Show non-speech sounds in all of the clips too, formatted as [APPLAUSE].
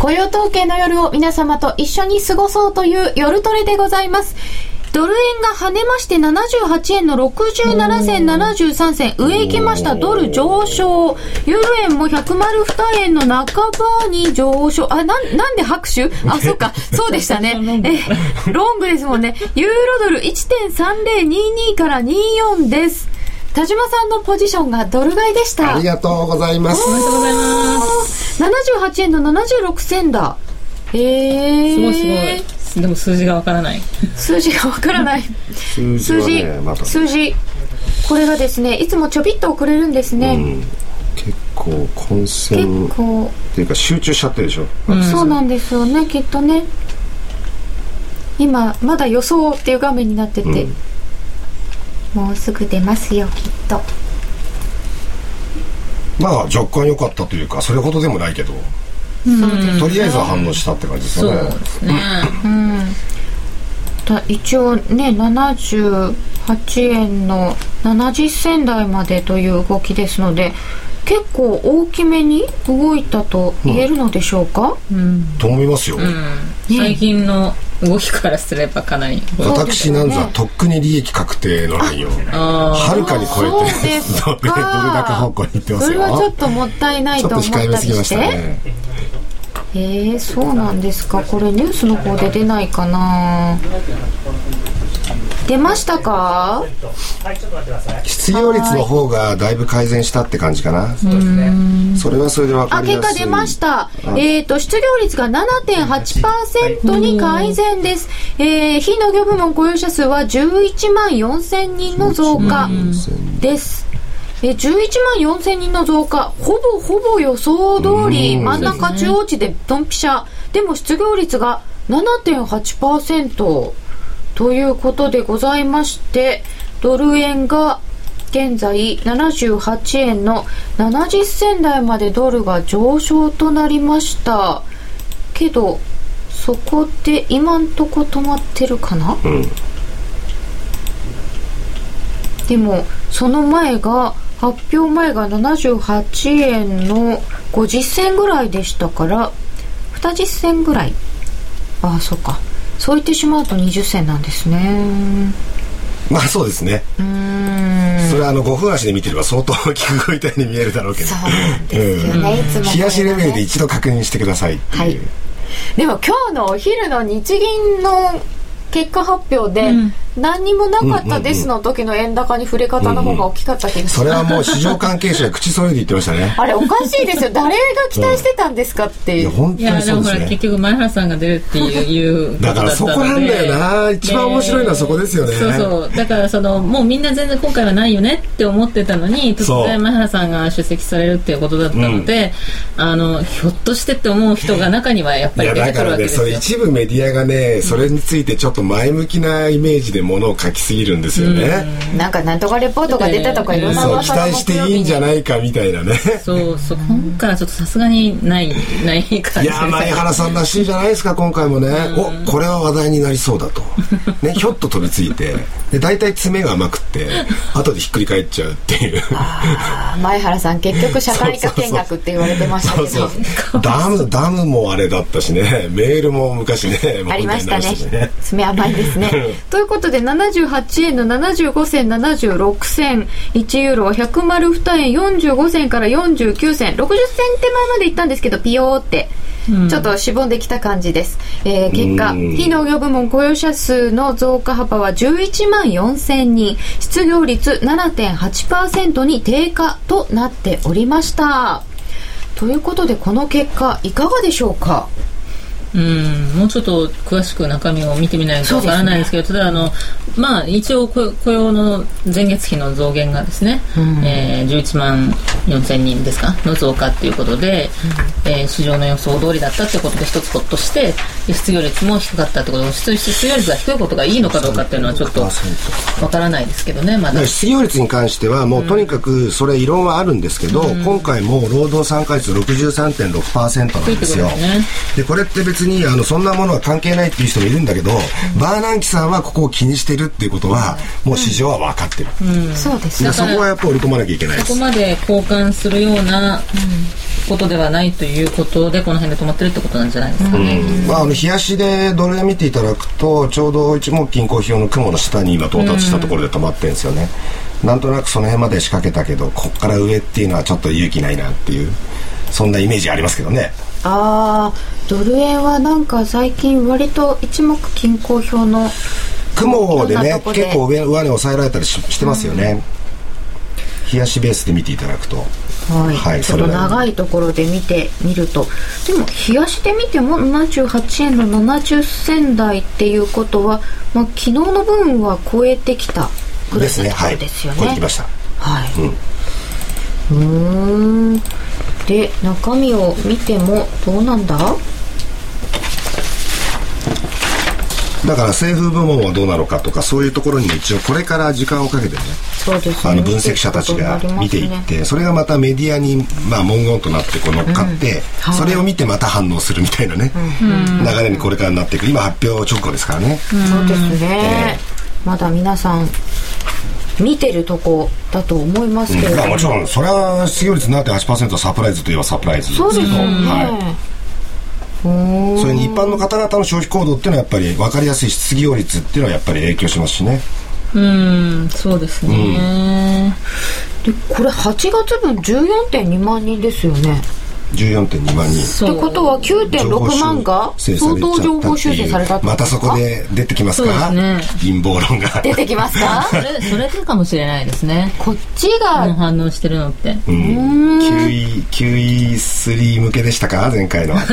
雇用統計の夜を皆様と一緒に過ごそうという夜トレでございます。ドル円が跳ねまして78円の67銭73銭。上行きました。ドル上昇。ユーロ円も102円の半ばに上昇。あなんなんで拍手？あそうか。そうでしたね。[LAUGHS] えロングですもんね。ユーロドル1.3022から24です田島さんのポジションがドル買いでした。ありがとうございます。ありがとうございます78円の76銭だ。ええー、すごいすごい。でも数字がわからない。数字がわからない。数字、ねま、数字。これがですねいつもちょびっと遅れるんですね、うん、結構混戦。結構。っていうか集中しちゃってるでしょ、うん、そうなんですよねきっとね。今まだ予想っていう画面になってて、うん、もうすぐ出ますよきっとまあ若干良かったというかそれほどでもないけどとりあえずは反応したって感じですよね。そうですね。うん。一応ね78円の70銭台までという動きですので結構大きめに動いたと言えるのでしょうか、うん、と思いますよ、うん、最近の動きからすればかなり。[LAUGHS] 私なんざとっくに利益確定のラインをはるかに超えてドル高方向に行ってますよ。それはちょっともったいないと思ったりして？ね。えー、そうなんですか。これニュースの方で出ないかな出ましたか？失業率の方がだいぶ改善したって感じかな。それはそれで分かりやすい。あ結果出ました。えっ、ー、と失業率が7.8%に改善です、えー、非農業部門雇用者数は11万4000人の増加です。え11万4000人の増加。ほぼほぼ予想通り真ん中中央値でドンピシャ。でも失業率が7.8%ということでございましてドル円が現在78円の70銭台までドルが上昇となりました。けどそこで今んとこ止まってるかな、うん、でもその前が発表前が78円の50銭ぐらいでしたから20銭ぐらい。ああそうかそう言ってしまうと20銭なんですね。まあそうですね。それはあの5分足で見てれば相当大きく動いたように見えるだろうけど。そうなんですよね、冷やしレベルで一度確認してください。はい。でも今日のお昼の日銀の結果発表で、何にもなかったですの時の円高に触れ方の方が大きかった気がす。る、それはもう市場関係者が口揃えて言ってましたね。あれおかしいですよ。誰が期待してたんですかって。いう、いや本当にそうですね。結局前原さんが出るっていうだからそこなんだよな。一番面白いのはそこですよね。そう。そうだからそのもうみんな全然今回はないよねって思ってたのに突然前原さんが出席されるっていうことだったので、うん、あのひょっとしてって思う人が中にはやっぱり出てくるわけですよ。いやだからねそれ一部メディアがねそれについてちょっと前向きなイメージでものを書きすぎるんですよね、うん、なんかなんとかレポートが出たとかいろんな噂期待していいんじゃないかみたいなね。そうそう今回はちょっとさすがにないない感じ。いや前原さんらしいじゃないですか今回もね、おこれは話題になりそうだと。ねひょっと飛びついて。で大体詰めが甘くって後でひっくり返っちゃうっていう。前原さん結局社会科見学って言われてましたけど。そうそうダムダムもあれだったしね。メールも昔ねありましたね。詰め甘いですね。[LAUGHS] ということで78円の75銭76銭。1ユーロは102円45銭から49銭。60銭手前までいったんですけどピヨーって。ちょっとしぼんできた感じです、えー、結果非農業部門雇用者数の増加幅は11万4000人。失業率7.8%に低下となっておりました。ということでこの結果いかがでしょうか？うんもうちょっと詳しく中身を見てみないとわからないですけど、ね、ただあの、まあ、一応雇用の前月比の増減がですね、うん、えー、11万4000人ですかの増加ということで、うん、えー、市場の予想通りだったということで一つほっとして失業率も低かったということで失業率が低いことがいいのかどうかっていうのはちょっとわからないですけどねまだ。失業率に関してはもうとにかくそれ異論はあるんですけど、うん、今回も労働参加率63.6%なんですよ。で、ね、これって別別にあのそんなものは関係ないっていう人もいるんだけど、バーナンキさんはここを気にしてるっていうことは、もう市場は分かってる、そうですでそこはやっぱ織り込まなきゃいけないです。そこまで交換するようなことではないということでこの辺で止まってるってことなんじゃないですかね。まあ、あの冷やしでドル円見ていただくとちょうど一目均衡表の雲の下に今到達したところで止まってるんですよね、なんとなくその辺まで仕掛けたけどここから上っていうのはちょっと勇気ないなっていうそんなイメージありますけどね。ああドル円はなんか最近割と一目均衡表の雲でね結構上上に抑えられたりししてますよね、冷やしベースで見ていただくと。はい、ちょっとはいそれなりに長いところで見てみると。でも冷やしてみても78円の70銭台っていうことは、まあ、昨日の分は超えてきたぐらいですね。はい。のところですよね。これきました。はい。うん。ん。で中身を見てもどうなんだ？だから政府部門はどうなのかとかそういうところにも一応これから時間をかけてねそうですね。あの分析者たちが見ていって、それがまたメディアに、まあ、文言となってこう乗っかって、はい。それを見てまた反応するみたいなね、流れにこれからなっていく。今発表直後ですからね、そうですね、まだ皆さん見てるとこだと思いますけれども、まあ、もちろんそれは失業率7.8%はサプライズといえばサプライズですけどね、はいそれに一般の方々の消費行動っていうのはやっぱり分かりやすい失業率っていうのはやっぱり影響しますしね。うん、そうですね。でこれ8月分14.2万人ですよね14.2万人。ってことは9.6万が相当情報修正されたまたそこで出てきますそうかですね。陰謀論が。出てきますか？[LAUGHS] それ、それでかもしれないですね。こっちが反応してるのって。うん、QE、QE3 向けでしたか？前回の。[LAUGHS]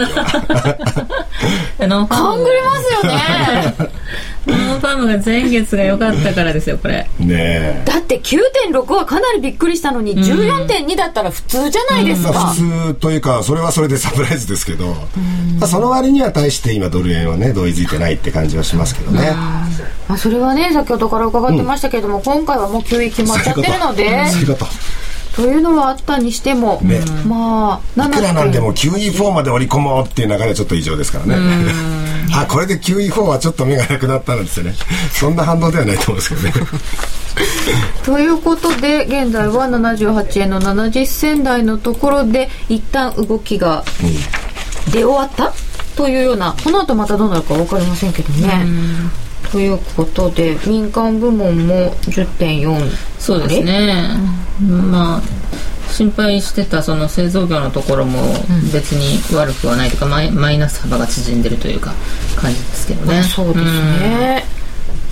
あの、勘ぐれますよね [LAUGHS] ノンファームが前月が良かったからですよ、これ。ねえ。だって9.6はかなりびっくりしたのに14.2だったら普通じゃないですか、まあ普通というか、それはそれでサプライズですけど、まあその割には対して今ドル円はね、同意づいてないって感じはしますけどね。まあ、それはね先ほどから伺ってましたけれども、今回はもう9位決まっちゃってるのでそういうこと。というのはあったにしても、ねまあいくらなんでも7 QE4 まで織り込もうっていう流れはちょっと異常ですからね。あ、これで QE4 はちょっと目がなくなったんですよね。そんな反応ではないと思うんですけどね。ということで現在は78円の70銭台のところで一旦動きが出終わったというようなこの後またどうなるか分かりませんけどね。ということで民間部門も10.4そうですね。まあ、心配してたその製造業のところも別に悪くはないというか、マイマイナス幅が縮んでるというか感じですけどね。そうですね、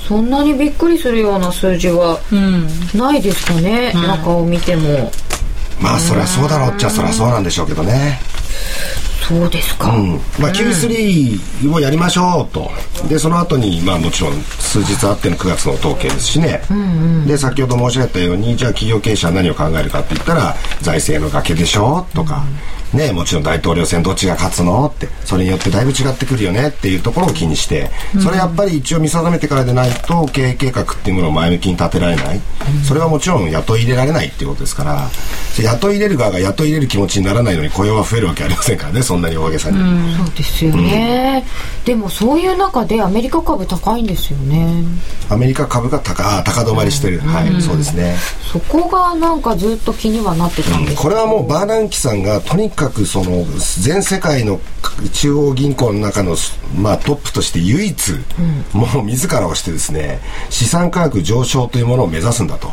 そんなにびっくりするような数字はうん。ないですかね、中を見てもまあそりゃそうだろうっちゃそりゃそうなんでしょうけどね。そうですか、うん。まあ、Q3 をやりましょうと。でその後にまあもちろん数日あっての9月の統計ですしね、で先ほど申し上げたようにじゃあ企業経営者は何を考えるかって言ったら財政の崖でしょとか、ね、もちろん大統領選どっちが勝つのってそれによってだいぶ違ってくるよねっていうところを気にしてそれやっぱり一応見定めてからでないと経営計画っていうものを前向きに立てられない、それはもちろん雇い入れられないっていうことですから。雇い入れる側が雇い入れる気持ちにならないのに雇用は増えるわけありませんからねそんなに大げさに。そうですよね、でもそういう中でアメリカ株高いんですよね。アメリカ株が高あ高止まりしてる、はい、そうですね、そこがなんかずっと気にはなってたんですこれはもうバーナンキさんがとにかくその全世界の中央銀行の中の、まあ、トップとして唯一、もう自らをしてですね資産価格上昇というものを目指すんだと、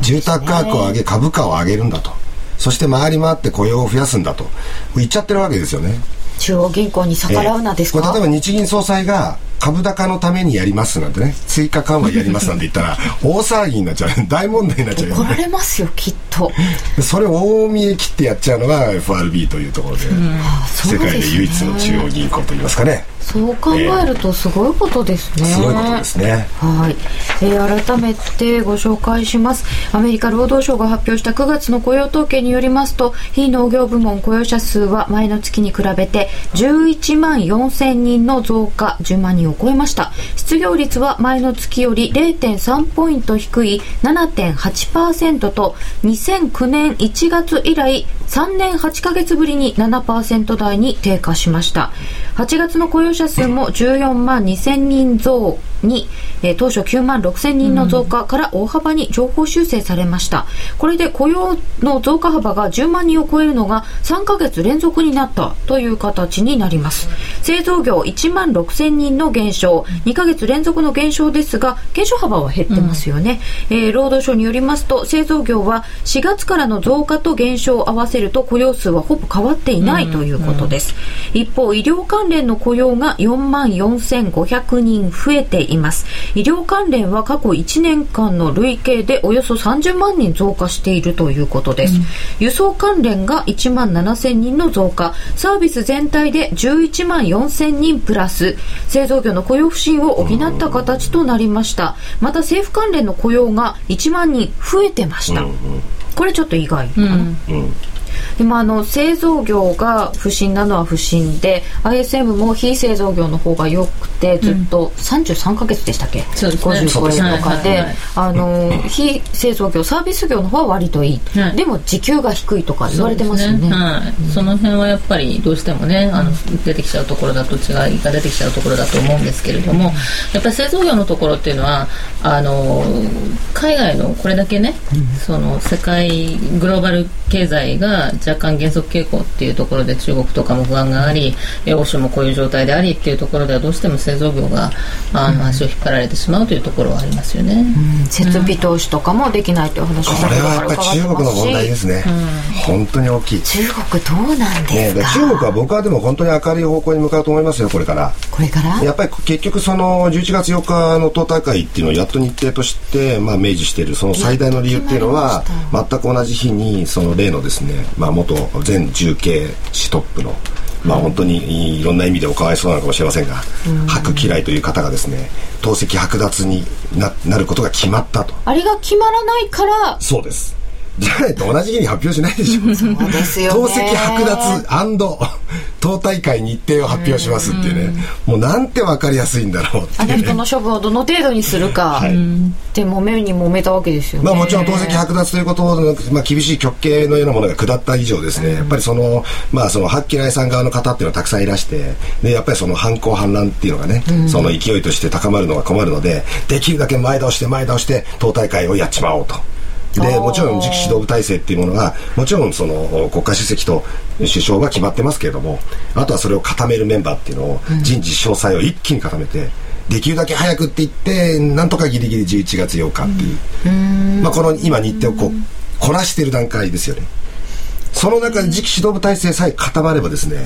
住宅価格を上げ株価を上げるんだと。そして回り回って雇用を増やすんだと。言っちゃってるわけですよね。中央銀行に逆らうなですか、これ例えば日銀総裁が株高のためにやりますなんてね追加緩和やりますなんて言ったら [LAUGHS] 大騒ぎになっちゃう。[LAUGHS] 大問題になっちゃうよ怒らねれますよきっと。それを大見え切ってやっちゃうのが FRB というところで、そうですね。世界で唯一の中央銀行といいますかね。そう考えるとすごいことですね、すごいことですね。はい、えー改めてご紹介します。アメリカ労働省が発表した9月の雇用統計によりますと非農業部門雇用者数は前の月に比べて11万4000人の増加10万人をを超えました。失業率は前の月より0.3ポイント低い7.8%と2009年1月以来3年8ヶ月ぶりに7%台に低下しました。8月の雇用者数も14万2000人増。に、えー、当初9万6000人の増加から大幅に上方修正されました、これで雇用の増加幅が10万人を超えるのが3ヶ月連続になったという形になります。製造業1万6000人の減少2ヶ月連続の減少ですが減少幅は減ってますよね、うん、えー、労働省によりますと製造業は4月からの増加と減少を合わせると雇用数はほぼ変わっていないということです、うんうん、一方医療関連の雇用が4万4500人増えています。医療関連は過去1年間の累計でおよそ30万人増加しているということです、うん、輸送関連が1万7000人の増加。サービス全体で11万4000人プラス。製造業の雇用不振を補った形となりました。また政府関連の雇用が1万人増えてました、これちょっと意外かな、うんでもあの製造業が不振なのは不振で ISM も非製造業の方が良くてずっと33か月でしたっけ、うん、そうですね、50とかで、あの非製造業サービス業の方は割といい、はい、でも時給が低いとか言われてますよね、ね、はい、その辺はやっぱりどうしてもねあの出てきちゃうところだと違いが出てきちゃうところだと思うんですけれどもやっぱり製造業のところっていうのはあの海外のこれだけね、その世界グローバル経済が若干減速傾向っていうところで中国とかも不安があり欧州もこういう状態でありっていうところではどうしても製造業があの足を引っ張られてしまうというところはありますよね、うん、設備投資とかもできないという話をこれはやっぱり中国の問題ですね、うん、本当に大きい。中国どうなんですか、ね、中国は僕はでも本当に明るい方向に向かうと思いますよこれから。これから？やっぱり結局その11月4日の党大会っていうのをやっと日程として、まあ、明示しているその最大の理由っていうのは全く同じ日にその例のですね、まあ、元前重慶市トップのまあ、本当にいろんな意味でおかわいそうなのかもしれませんが、白嫌いという方がですね党籍剥奪にななることが決まったと。あれが決まらないからそうですじゃないと同じ日に発表しないでしょ。そうですよ、ね、党籍剥奪党大会日程を発表しますっていうね。もうなんて分かりやすいんだろうっていう、ね、あの人の処分をどの程度にするか、はい、で揉めに揉めたわけですよね、まあ、もちろん党籍剥奪ということを、まあ、厳しい極刑のようなものが下った以上ですね、うん、やっぱりそのまあその八嫌いさん側の方っていうのはたくさんいらしてでやっぱりその反抗反乱っていうのがね、うん、その勢いとして高まるのが困るのでできるだけ前倒して前倒して党大会をやっちまおうと。でもちろん次期指導部体制っていうものがもちろんその国家主席と首相が決まってますけれどもあとはそれを固めるメンバーっていうのを人事詳細を一気に固めて。できるだけ早くって言ってなんとかギリギリ11月8日っていう、まあ、この今日程をこうこなしている段階ですよね。その中で次期指導部体制さえ固まればですね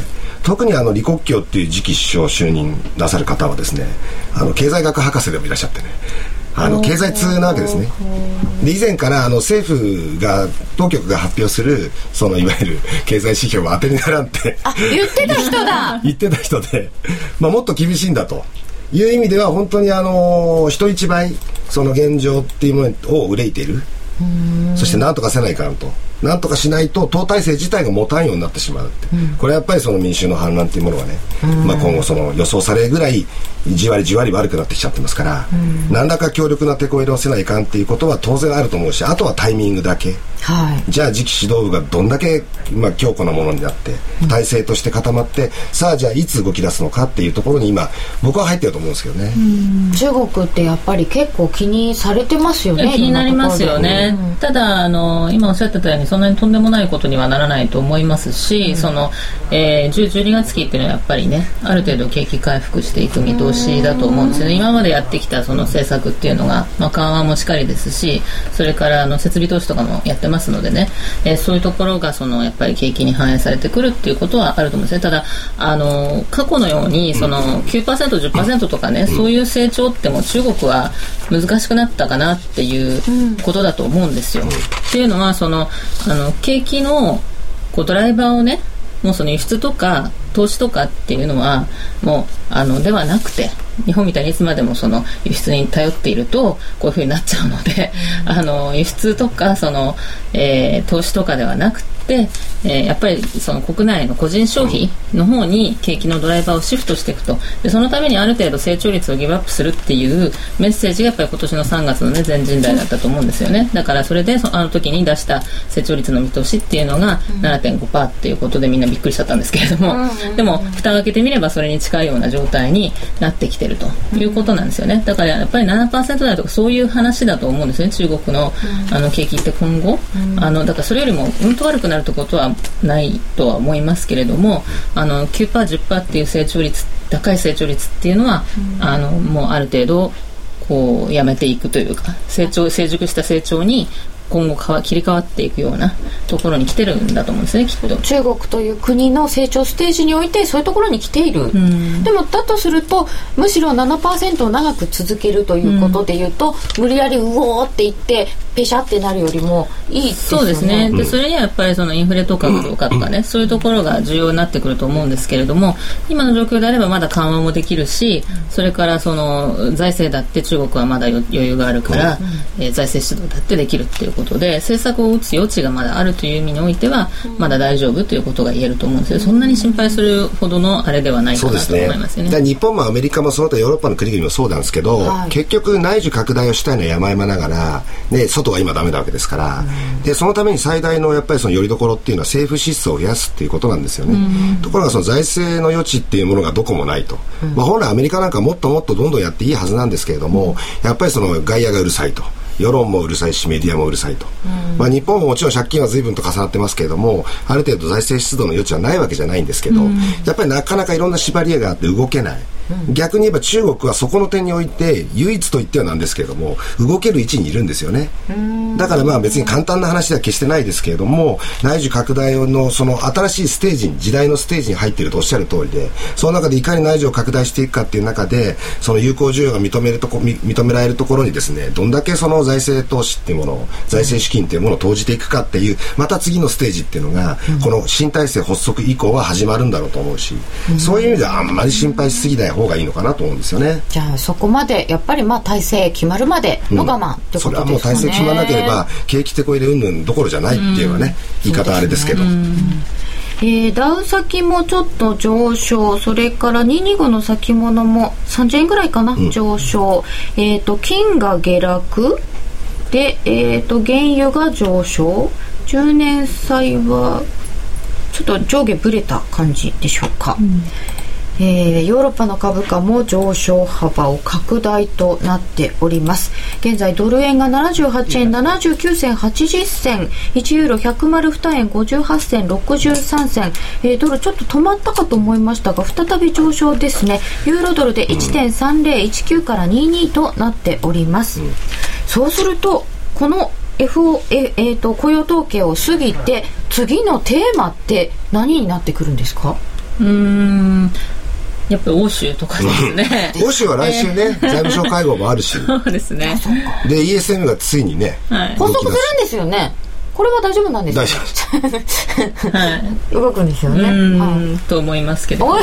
特にあの李克強っていう次期首相就任なさる方はですねあの経済学博士でもいらっしゃってねあの経済通なわけですね。で以前からあの政府が当局が発表するそのいわゆる経済指標は当てにならんってあ言ってた人だ。[LAUGHS] 言ってた人で、まあ、もっと厳しいんだと。いう意味では本当にあの人一倍その現状っていうものを憂いている。そして何とかせないかんとなんとかしないと党体制自体が持たんようになってしまう、うん、これはやっぱりその民衆の反乱というものがね、まあ、今後その予想されるぐらいじわりじわり悪くなってきちゃってますから、何らか強力な手こ入れをせないかんっていうことは当然あると思うしあとはタイミングだけ、はい、じゃあ次期指導部がどんだけ、まあ、強固なものになって体制として固まって、さあじゃあいつ動き出すのかっていうところに今僕は入ってると思うんですけどね。中国ってやっぱり結構気にされてますよね気になりますよね、ただあの今おっしゃってたようにそんなにとんでもないことにはならないと思いますし、うん、その、えー、10、12月期っていうのはやっぱりねある程度景気回復していく見通しだと思うんですよね。今までやってきたその政策っていうのが、まあ、緩和もしっかりですしそれからあの設備投資とかもやってますのでね、えー、そういうところがそのやっぱり景気に反映されてくるっていうことはあると思うんですね。ただあの過去のようにその 9%10% とかねそういう成長っても中国は難しくなったかなっていうことだと思うんですよ。っていうのはそのあの景気のこうドライバーをねもうその輸出とか投資とかっていうのはもうあのではなくて日本みたいにいつまでもその輸出に頼っているとこういうふうになっちゃうので、あの輸出とかその、えー、投資とかではなく、えー、やっぱりその国内の個人消費の方に景気のドライバーをシフトしていくと。でそのためにある程度成長率をギブアップするっていうメッセージがやっぱり今年の3月の、ね、全人代だったと思うんですよね。だからそれでそあの時に出した成長率の見通しっていうのが7.5%っていうことでみんなびっくりしちゃったんですけれども、でも蓋を開けてみればそれに近いような状態になってきてるということなんですよね。だからやっぱり7%台とかそういう話だと思うんですね。中国のあの景気って今後。あのだからそれよりもうんと悪くなるってことはないとは思いますけれどもあの 9%10% っていう成長率高い成長率っていうのは、あのもうある程度こうやめていくというか成長成熟した成長に今後か切り替わっていくようなところに来てるんだと思うんですねきっと。中国という国の成長ステージにおいてそういうところに来ている、うん、でもだとするとむしろ7%を長く続けるということでいうと、うん、無理やりうおーって言ってペシャってなるよりもいいですよね。そうですね。でそれにはやっぱりそのインフレとかどうかとかね、そういうところが重要になってくると思うんですけれども今の状況であればまだ緩和もできるしそれからその財政だって中国はまだ余裕があるから、うん、えー、財政出動だってできるっていうことで政策を打つ余地がまだあるという意味においてはまだ大丈夫ということが言えると思うんですけどそんなに心配するほどのあれではないかなと思いますよね。ね。日本もアメリカもその他ヨーロッパの国々もそうなんですけど、はい、結局内需拡大をしたいのは山々ながら、ね、外は今ダメなわけですから、うん、でそのために最大のやっぱりそのよりどころっていうのは政府支出を増やすっていうことなんですよね。うん、ところがその財政の余地っていうものがどこもないと、うん、まあ、本来アメリカなんかもっともっとどんどんやっていいはずなんですけれども、やっぱりその外野がうるさいと。世論もうるさいしメディアもうるさいと、うん、まあ、日本ももちろん借金は随分と重なってますけれどもある程度財政出動の余地はないわけじゃないんですけど、うん、やっぱりなかなかいろんな縛りがあって動けない。逆に言えば中国はそこの点において唯一と言ってはなんですけれども動ける位置にいるんですよね。だからまあ別に簡単な話では決してないですけれども内需拡大のその新しいステージに時代のステージに入っているとおっしゃる通りでその中でいかに内需を拡大していくかっていう中でその有効需要が認めるとこ認められるところにですねどんだけその財政投資っていうものを財政資金っていうものを投じていくかっていうまた次のステージっていうのが、この新体制発足以降は始まるんだろうと思うし、そういう意味ではあんまり心配しすぎない方がいいのかなと思うんですよね。じゃあそこまでやっぱりまあ体制決まるまでの我慢ってことですね、それはもう体制決まらなければ景気てこ入れうんぬんどころじゃないっていうのはね、言い方あれですけど。えー、ダウ先もちょっと上昇、それから225の先物も30円ぐらいかな、うん、上昇。えっ、ー、と、金が下落。で、えっ、ー、と、原油が上昇。10年債は、ちょっと上下ぶれた感じでしょうか。うんえー、ヨーロッパの株価も上昇幅を拡大となっております。現在ドル円が78円79銭80銭1ユーロ102円58銭63銭、えー、ドルちょっと止まったかと思いましたが再び上昇ですね。ユーロドルで1.3019から22となっております、そうするとこの FO ええーと雇用統計を過ぎて次のテーマって何になってくるんですか？うん。やっぱり欧州とかですね。欧州は来週ね、財務省会合もあるし。そうですね。で、ESM がついにね、はい、発足するんですよね。これは大丈夫なんですか大丈夫はい。動くんですよね。うん、と思いますけど。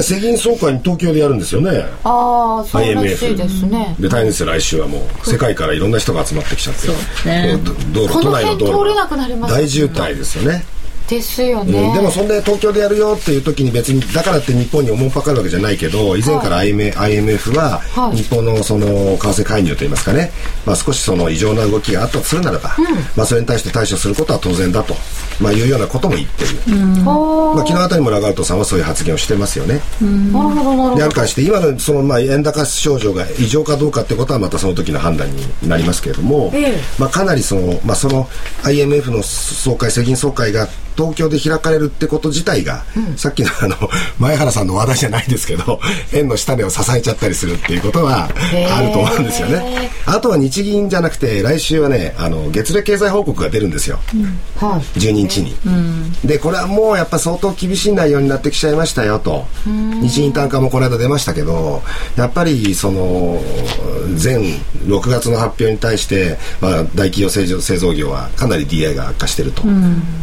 世銀 [LAUGHS] 総会に東京でやるんですよね。ああ、そうらしいですね。で、大変ですよ、来週はもう、世界からいろんな人が集まってきちゃって。そうですね。道路、都内の道路。大渋滞ですよね。ですよね、うん、でもそんで東京でやるよっていう時に別にだからって日本におもんぱかるわけじゃないけど以前から IMF は日本のその為替介入といいますかね、まあ、少しその異常な動きがあったとするならば、うん、まあ、それに対して対処することは当然だと、まあ、いうようなことも言ってる、うん、まあ、昨日あたりもラガルトさんはそういう発言をしてますよね。なるほどなるほど。であるからして今のそのまあ円高症状が異常かどうかってことはまたその時の判断になりますけれども、ええ、まあ、かなりその,、まあ、その IMF の総会世銀総会が東京で開かれるってこと自体が、うん、さっきのあの前原さんの話題じゃないですけど [LAUGHS] 円の下値を支えちゃったりするっていうことはあると思うんですよね。あとは日銀じゃなくて来週はねあの月例経済報告が出るんですよ、うん。はい、12日に。でこれはもうやっぱ相当厳しい内容になってきちゃいましたよと。日銀単価もこの間出ましたけどやっぱりその前6月の発表に対して、まあ、大企業製造業はかなり DI が悪化してると、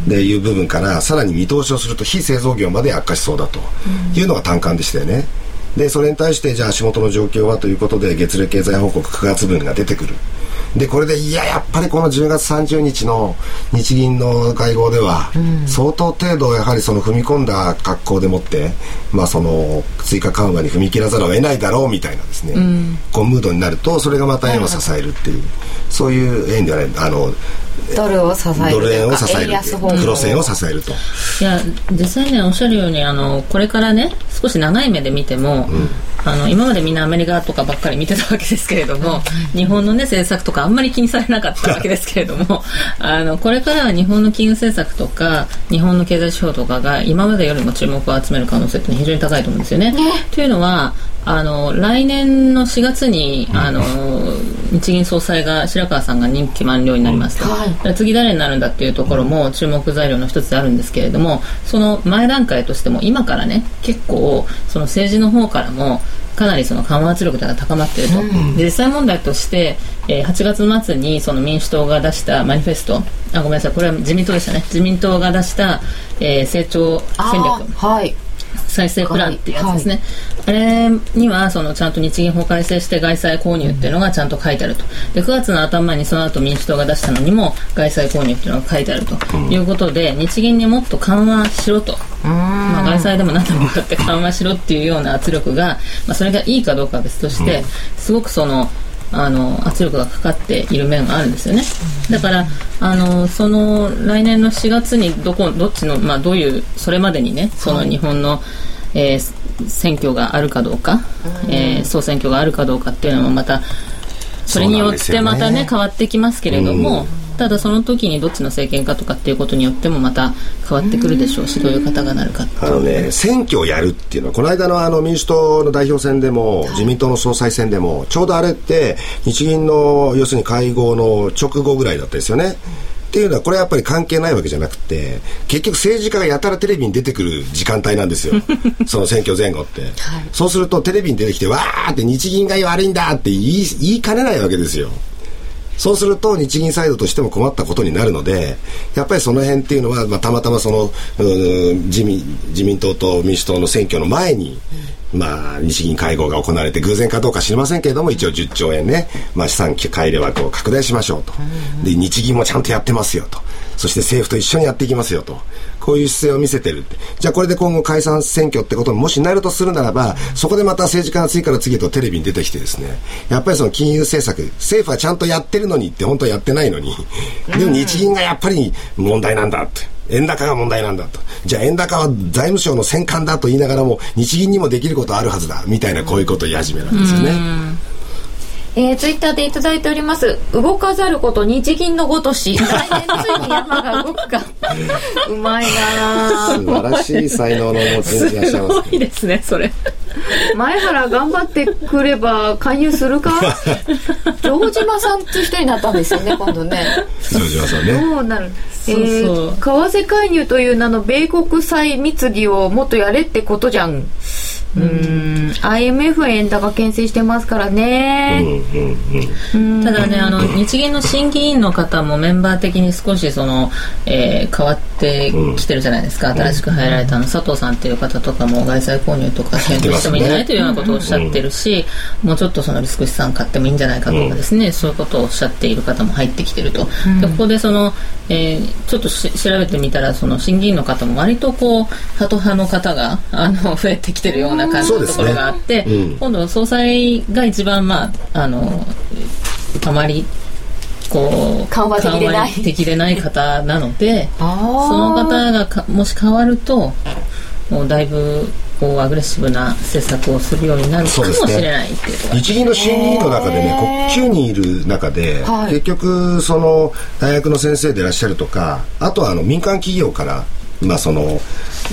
でいう部分分からさらに見通しをすると非製造業まで悪化しそうだと。いうのが単管でしたよね。でそれに対してじゃあ足元の状況はということで月例経済報告9月分が出てくる。でこれでいややっぱりこの10月30日の日銀の会合では、相当程度やはりその踏み込んだ格好でもって、まあ、その追加緩和に踏み切らざるを得ないだろうみたいなですね、うん、こうムードになるとそれがまた円を支えるっていうそういう円ではない。あのドルを支えるドル円を支える黒線を支えると。いや実際ねおっしゃるようにあのこれからね少し長い目で見ても、うん、あの今までみんなアメリカとかばっかり見てたわけですけれども、日本のね政策とかあんまり気にされなかったわけですけれどもあのこれからは日本の金融政策とか日本の経済指標とかが今までよりも注目を集める可能性って非常に高いと思うんですよね。ね。というのはあの来年の4月に、あの日銀総裁が白川さんが任期満了になりますと、はい、次誰になるんだっていうところも注目材料の一つであるんですけれどもその前段階としても今からね結構その政治の方からもかなりその緩和圧力が高まっていると、うん、で実際問題として、えー、8月末にその民主党が出したマニフェスト。あごめんなさいこれは自民党でしたね。自民党が出した、えー、成長戦略、はい再生プランっていうやつですね、はい、あれにはそのちゃんと日銀法改正して外債購入っていうのがちゃんと書いてあると。で9月の頭にその後民主党が出したのにも外債購入っていうのが書いてあると。いうことで、日銀にもっと緩和しろと、まあ、外債でも何でもかって緩和しろっていうような圧力が、まあ、それがいいかどうかは別としてすごくそのあの圧力がかかっている面があるんですよね。だからあのその来年の4月にどこどっちの、まあ、どういうそれまでにねその日本の、えー、選挙があるかどうか、えー、総選挙があるかどうかっていうのもまたそれによってまたね変わってきますけれども、ただその時にどっちの政権かとかっていうことによってもまた変わってくるでしょうしどういう方がなるかあのね選挙をやるっていうのはこの間のあの民主党の代表選でも自民党の総裁選でもちょうどあれって日銀の要するに会合の直後ぐらいだったですよね。っていうのはこれはやっぱり関係ないわけじゃなくて結局政治家がやたらテレビに出てくる時間帯なんですよ。[LAUGHS] その選挙前後って、はい、そうするとテレビに出てきてわーって日銀が悪いんだって言い言いかねないわけですよそうすると日銀サイドとしても困ったことになるので、やっぱりその辺っていうのは、まあ、たまたまその自民自民党と民主党の選挙の前に、まあ、日銀会合が行われて偶然かどうか知りませんけれども一応10兆円ね、まあ、資産改良枠を拡大しましょうと。で日銀もちゃんとやってますよと。そして政府と一緒にやっていきますよと。こういう姿勢を見せてるって。じゃあこれで今後解散選挙ってことにもしなるとするならばそこでまた政治家が次から次へとテレビに出てきてですね。やっぱりその金融政策政府はちゃんとやってるのにって本当はやってないのに。でも日銀がやっぱり問題なんだって。円高が問題なんだと。じゃあ円高は財務省の戦艦だと言いながらも日銀にもできることあるはずだ。みたいなこういうことを言い始めるんですよね。えー、ツイッターでいただいております。動かざること日銀のごとし。来年ついに山が動くか。[LAUGHS] うまいな素晴らしい才能の持ち主いらっしゃいます、すごいですねそれ。前原頑張ってくれば勧誘するか？[LAUGHS] 城島さんっていう人になったんですよね今度ね。城島さんね。どうなる。えー、為替介入という名の米国債密議をもっとやれってことじゃんうん。IMF は円高牽制してますからね、ただねあの日銀の審議員の方もメンバー的に少しその、えー、変わってきてるじゃないですか、新しく入られたの佐藤さんっていう方とかも外債購入とか検討してもいいんじゃないというようなことをおっしゃってるし、もうちょっとそのリスク資産買ってもいいんじゃないかとかですね、そういうことをおっしゃっている方も入ってきてると、でここでその、えー、ちょっと調べてみたらその審議員の方も割とこうハト派の方があの増えてきてるようなな感じのところがあって、ねうん、今度総裁が一番まああのあまりこう緩和的でない。的でない方なのでその方がかもし変わるともうだいぶこうアグレッシブな政策をするようになるかもしれないっていう、ね、日銀の審議員の中でね国級にいる中で、はい、結局その大学の先生でいらっしゃるとかあとはあの民間企業からまあその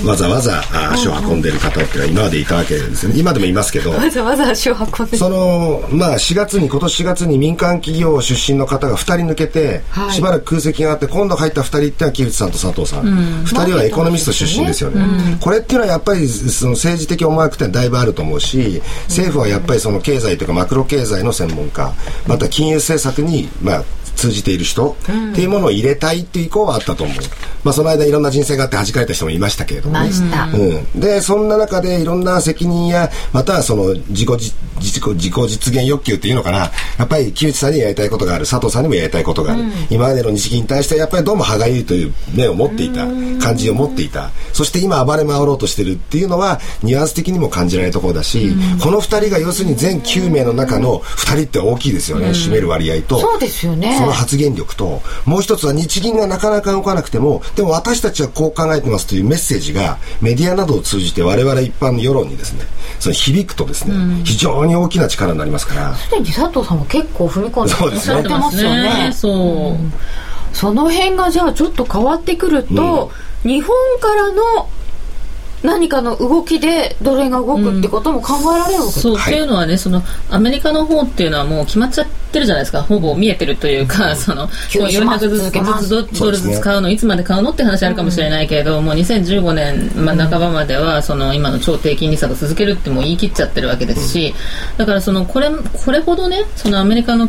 わざわざ足を運んでる方っていうのは今までいたわけですね。今でもいますけどわざわざ足を運んでそのまあ4月に今年4月に民間企業出身の方が2人抜けて、はい、しばらく空席があって今度入った2人ってのは木内さんと佐藤さん、うん、2人はエコノミスト出身ですよね、うん、これっていうのはやっぱりその政治的思惑ってだいぶあると思うし政府はやっぱりその経済というかマクロ経済の専門家また金融政策にまあ通じている人、っていうものを入れたいっていう意向はあったと思う。まあ、その間いろんな人生があって弾かれた人もいましたけれども、ね、うん、でそんな中でいろんな責任やまたはその自己自己自己実現欲求っていうのかな。やっぱり木内さんにやりたいことがある。佐藤さんにもやりたいことがある、うん、今までの日銀に対してやっぱりどうも歯がゆいという目を持っていた。感じを持っていた。そして今暴れ回ろうとしてるっていうのはニュアンス的にも感じられるところだし、この2人が要するに全9名の中の2人って大きいですよね、占める割合と。そうですよね。その発言力ともう一つは日銀がなかなか動かなくてもでも私たちはこう考えてますというメッセージがメディアなどを通じて我々一般の世論にですねその響くとですね、うん、非常に大きな力になりますから。すでに佐藤さんも結構踏み込んでされてますよね。そう、うん、その辺がじゃあちょっと変わってくると、うん、日本からの何かの動きでドル円が動くってことも考えられるわけです。か、うん、そう、っていうのはねそのアメリカの方っていうのはもう決まっちゃってるじゃないですか。ほぼ見えてるというか、うん、その400ずつドルずつ買うの、いつまで買うのって話あるかもしれないけれど、うん、もう2015年、まあ、半ばまではその今の超低金利差が続けるってもう言い切っちゃってるわけですし、だからそのこれこれほどねそのアメリカの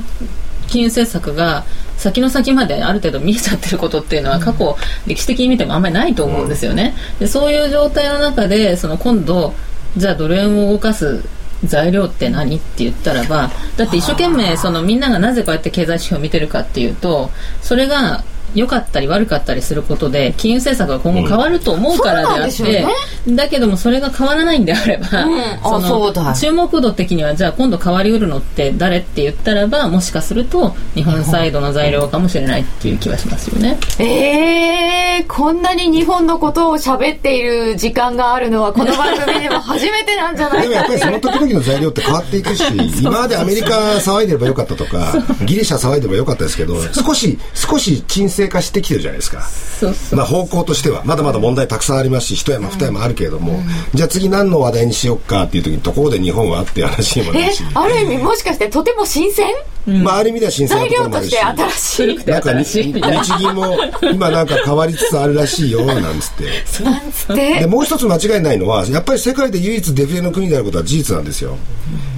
金融政策が先の先まである程度見えちゃってることっていうのは過去、歴史的に見てもあんまりないと思うんですよね。でそういう状態の中でその今度じゃあドル円を動かす材料って何って言ったらばだって一生懸命そのみんながなぜこうやって経済指標を見てるかっていうとそれが良かったり悪かったりすることで金融政策が今後変わると思うからであって、うんね、だけどもそれが変わらないんであれば、うん、その注目度的にはじゃあ今度変わりうるのって誰って言ったらばもしかすると日本サイドの材料かもしれないっていう気はしますよね。えー、こんなに日本のことを喋っている時間があるのはこの番組でも初めてなんじゃないかでもやっぱりその時々の材料って変わっていくし [LAUGHS] 今までアメリカ騒いでればよかったとかギリシャ騒いでればよかったですけど少し少し沈静化してきてるじゃないですか。まあ方向としては。まだまだ問題たくさんありますし一山二山あるけれども、うん、じゃあ次何の話題にしようかっていう時にところで日本はっていう話にもなるし。ある意味もしかしてとても新鮮？まあ、ある意味では新鮮なところもあるし。材料として新しい。なんか日銀も今なんか変わりつつあるらしいよなんつって。なんつって？でもう一つ間違いないのはやっぱり世界で唯一デフレの国であることは事実なんですよ、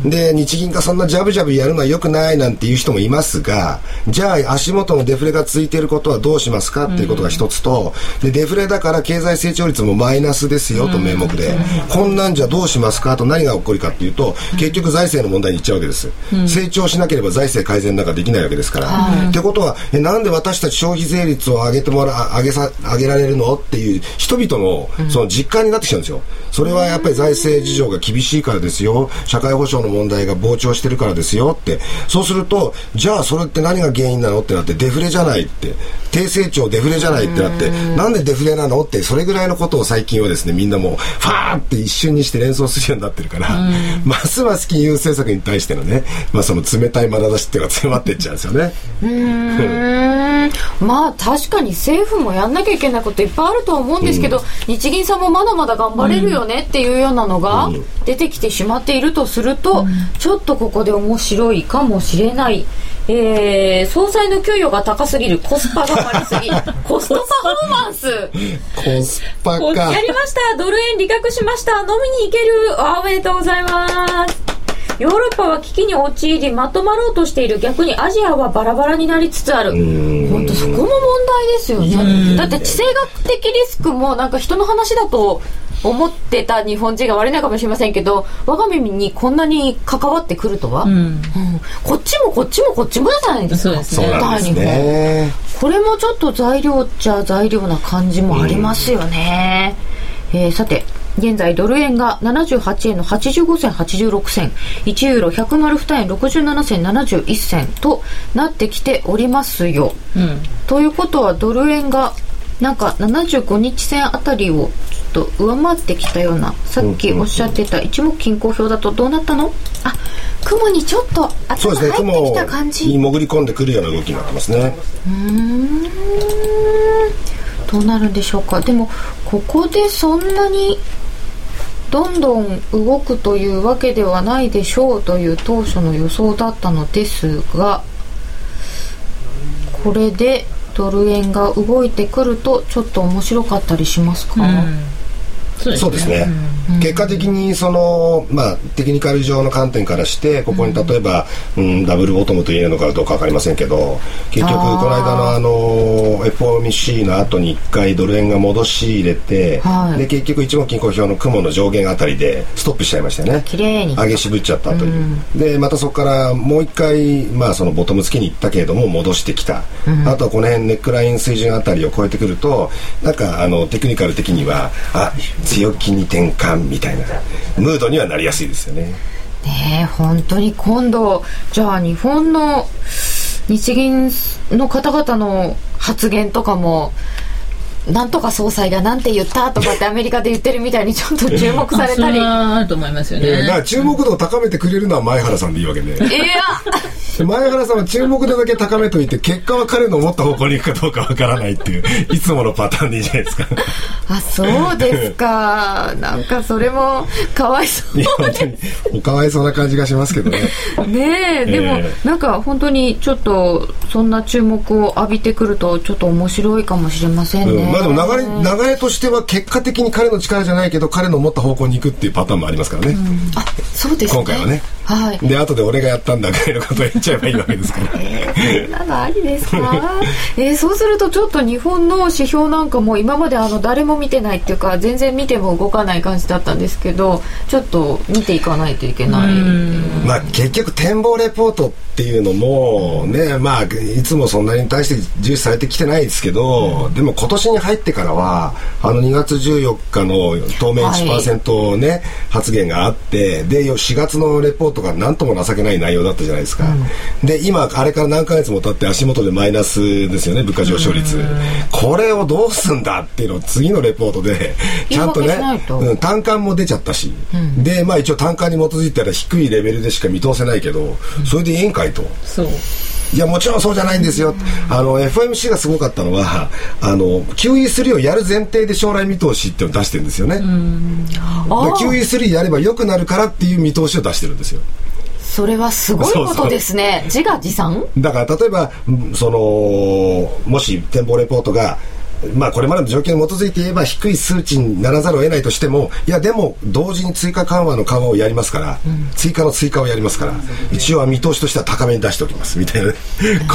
で日銀がそんなジャブジャブやるのはよくないなんていう人もいますがじゃあ足元のデフレが続いていることはどうしますかっていうことが一つと、でデフレだから経済成長率もマイナスですよと名目で、こんなんじゃどうしますかと何が起こるかっていうと結局財政の問題にいっちゃうわけです、成長しなければ財政改善なんかできないわけですから。ってことはえなんで私たち消費税率を上げてもら上げさ上げられるのっていう人々のその実感になってきちゃうんですよ。それはやっぱり財政事情が厳しいからですよ。社会保障の問題が膨張してるからですよって。そうするとじゃあそれって何が原因なのってなってデフレじゃないって低成長デフレじゃないってなってなんでデフレなの？ってそれぐらいのことを最近はですねみんなもうファーって一瞬にして連想するようになってるからますます金融政策に対してのね、まあ、その冷たい眼差しっていうのが強まっていっちゃうんですよね。うん。まあ確かに政府もやんなきゃいけないこといっぱいあるとは思うんですけど、うん、日銀さんもまだまだ頑張れるよねっていうようなのが出てきてしまっているとすると、うん、ちょっとここで面白いかもしれない。えー、総裁の給与が高すぎるコスパが悪すぎ [LAUGHS] コストパフォーマンス。コスパか。やりました。ドル円利確しました。飲みに行ける。あおめでとうございます。ヨーロッパは危機に陥りまとまろうとしている。逆にアジアはバラバラになりつつある。本当そこも問題ですよね。だって地政学的リスクもなんか人の話だと思ってた日本人が悪いのかもしれませんけど我が耳にこんなに関わってくるとは、うん。うん、こっちもこっちもこっちもじゃないですか。そうですね。これもちょっと材料っちゃ材料な感じもありますよね、うん、えー、さて現在ドル円が78円の85銭86銭1ユーロ102円67銭71銭となってきておりますよ、うん、ということはドル円がなんか75日線あたりをちょっと上回ってきたようなさっきおっしゃってた一目均衡表だとどうなったの？あ雲にちょっと頭入ってきた感じ、ね、に潜り込んでくるような動きになってますね。うん。どうなるんでしょうか？でもここでそんなにどんどん動くというわけではないでしょうという当初の予想だったのですがこれでドル円が動いてくるとちょっと面白かったりしますか、うん、そうですね、結果的にその、まあ、テクニカル上の観点からしてここに例えば、うん、ダブルボトムと言えるのかどうか分かりませんけど結局この間のあの FOMC の後に1回ドル円が戻し入れて、はい、で結局一目金公表の雲の上限あたりでストップしちゃいましたよね。綺麗に。上げ渋っちゃったという、うん、でまたそこからもう1回、まあ、そのボトム付きに行ったけれども戻してきた、うん、あとはこの辺ネックライン水準あたりを超えてくるとなんかあのテクニカル的にはあ強気に転換みたいな。ムードにはなりやすいですよね。ね本当に今度じゃあ日本の日銀の方々の発言とかもなんとか総裁がなんて言ったとかってアメリカで言ってるみたいにちょっと注目されたり。あると思いますよね、だから注目度を高めてくれるのは前原さんでいいわけで。いや前原さんは注目度だけ高めといて結果は彼の思った方向に行くかどうかわからないっていういつものパターンでいいじゃないですか。あそうですか。なんかそれもかわいそういや本当におかわいそうな感じがしますけどね。ねえでも、えー、なんか本当にちょっとそんな注目を浴びてくるとちょっと面白いかもしれませんね、うんまあでも流れ流れとしては結果的に彼の力じゃないけど彼の思った方向に行くっていうパターンもありますからね、うん、あそうです、ね、今回はね。はい。で後で俺がやったんだぐらいのことを言っちゃえばいいわけですから。[LAUGHS] えー、なのありですか？[LAUGHS] えー、そうするとちょっと日本の指標なんかも今まであの誰も見てないっていうか全然見ても動かない感じだったんですけどちょっと見ていかないといけない。まあ結局展望レポートっていうのもねまあいつもそんなに対して重視されてきてないですけど、うん、でも今年に入ってからはあの2月14日の当面1%ね、はい、発言があってで4月のレポートが何とも情けない内容だったじゃないですか、うん、で今あれから何ヶ月も経って足元でマイナスですよね物価上昇率。これをどうすんだっていうのを次のレポートで [LAUGHS] ちゃんとね、うん、単価も出ちゃったし、うん、でまあ一応単価に基づいたら低いレベルでしか見通せないけど、それでいいんかいと。そう。いやもちろんそうじゃないんですよ、あの FMC がすごかったのはあの QE3 をやる前提で将来見通しっていうのを出してるんですよね。QE3 やれば良くなるからっていう見通しを出してるんですよそれはすごいことですね。自画自賛？だから例えばそのもし展望レポートがまあ、これまでの条件に基づいて言えば低い数値にならざるを得ないとしてもいやでも同時に追加緩和の緩和をやりますから、うん、追加の追加をやりますから一応は見通しとしては高めに出しておきますみたいな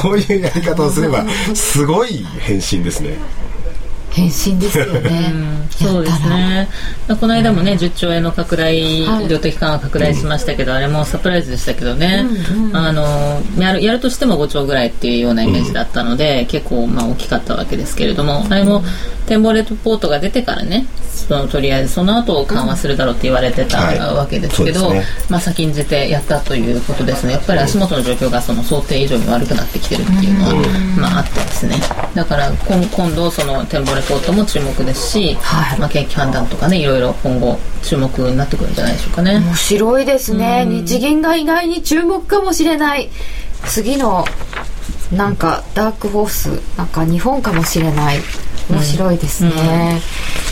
こういうやり方をすればすごい返信ですね。返信ですよね。そうですね。この間もね、10兆円の拡大、量的緩和拡大しましたけど、あれもサプライズでしたけどね、あのやるやるとしても5兆ぐらいっていうようなイメージだったので、結構まあ大きかったわけですけれども、あれも展望レポートが出てからね、そのとりあえずその後緩和するだろうって言われてたわけですけど、まあ先んじてやったということですね。やっぱり足元の状況がその想定以上に悪くなってきてるっていうのは、まああってですね。だから今度その展望レポートも注目ですし、はい、まあ、景気判断とかねいろいろ今後注目になってくるんじゃないでしょうかね。面白いですね、日銀が意外に注目かもしれない。次のなんかダークホースなんか日本かもしれない面白いですね、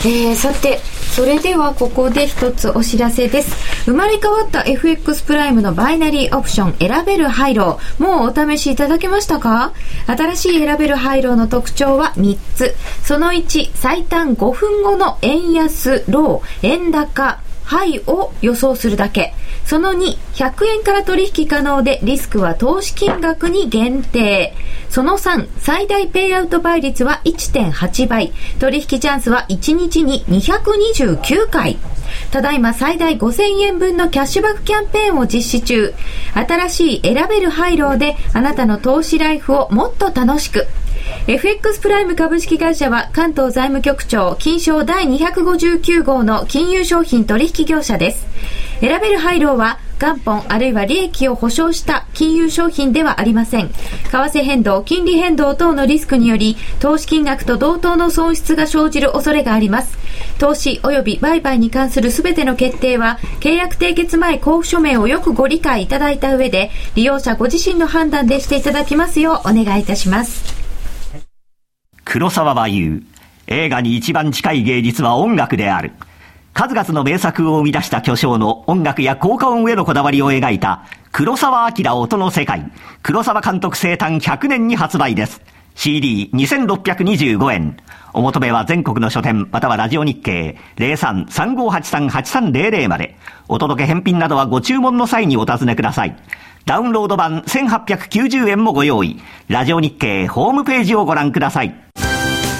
うん、えー、さてそれではここで一つお知らせです。生まれ変わった FX プライムのバイナリーオプション選べるハイロー。もうお試しいただけましたか？新しい選べるハイローの特徴は3つ。その1、最短5分後の円安、ロー、円高、ハイを予想するだけ。その2、100円から取引可能でリスクは投資金額に限定。その3、最大ペイアウト倍率は1.8倍。取引チャンスは1日に229回。ただいま最大5000円分のキャッシュバックキャンペーンを実施中。新しい選べるハイローであなたの投資ライフをもっと楽しく。FX プライム株式会社は関東財務局長金賞第259号の金融商品取引業者です。選べる配慮は元本あるいは利益を保証した金融商品ではありません。為替変動、金利変動等のリスクにより投資金額と同等の損失が生じる恐れがあります。投資及び売買に関するすべての決定は契約締結前交付書面をよくご理解いただいた上で利用者ご自身の判断でしていただきますようお願いいたします。黒沢は言う。映画に一番近い芸術は音楽である。数々の名作を生み出した巨匠の音楽や効果音へのこだわりを描いた黒沢明音の世界。黒沢監督生誕100年に発売です。CD2625 円。お求めは全国の書店、またはラジオ日経03-3583-8300まで。お届け返品などはご注文の際にお尋ねください。ダウンロード版1890円もご用意。ラジオ日経ホームページをご覧ください。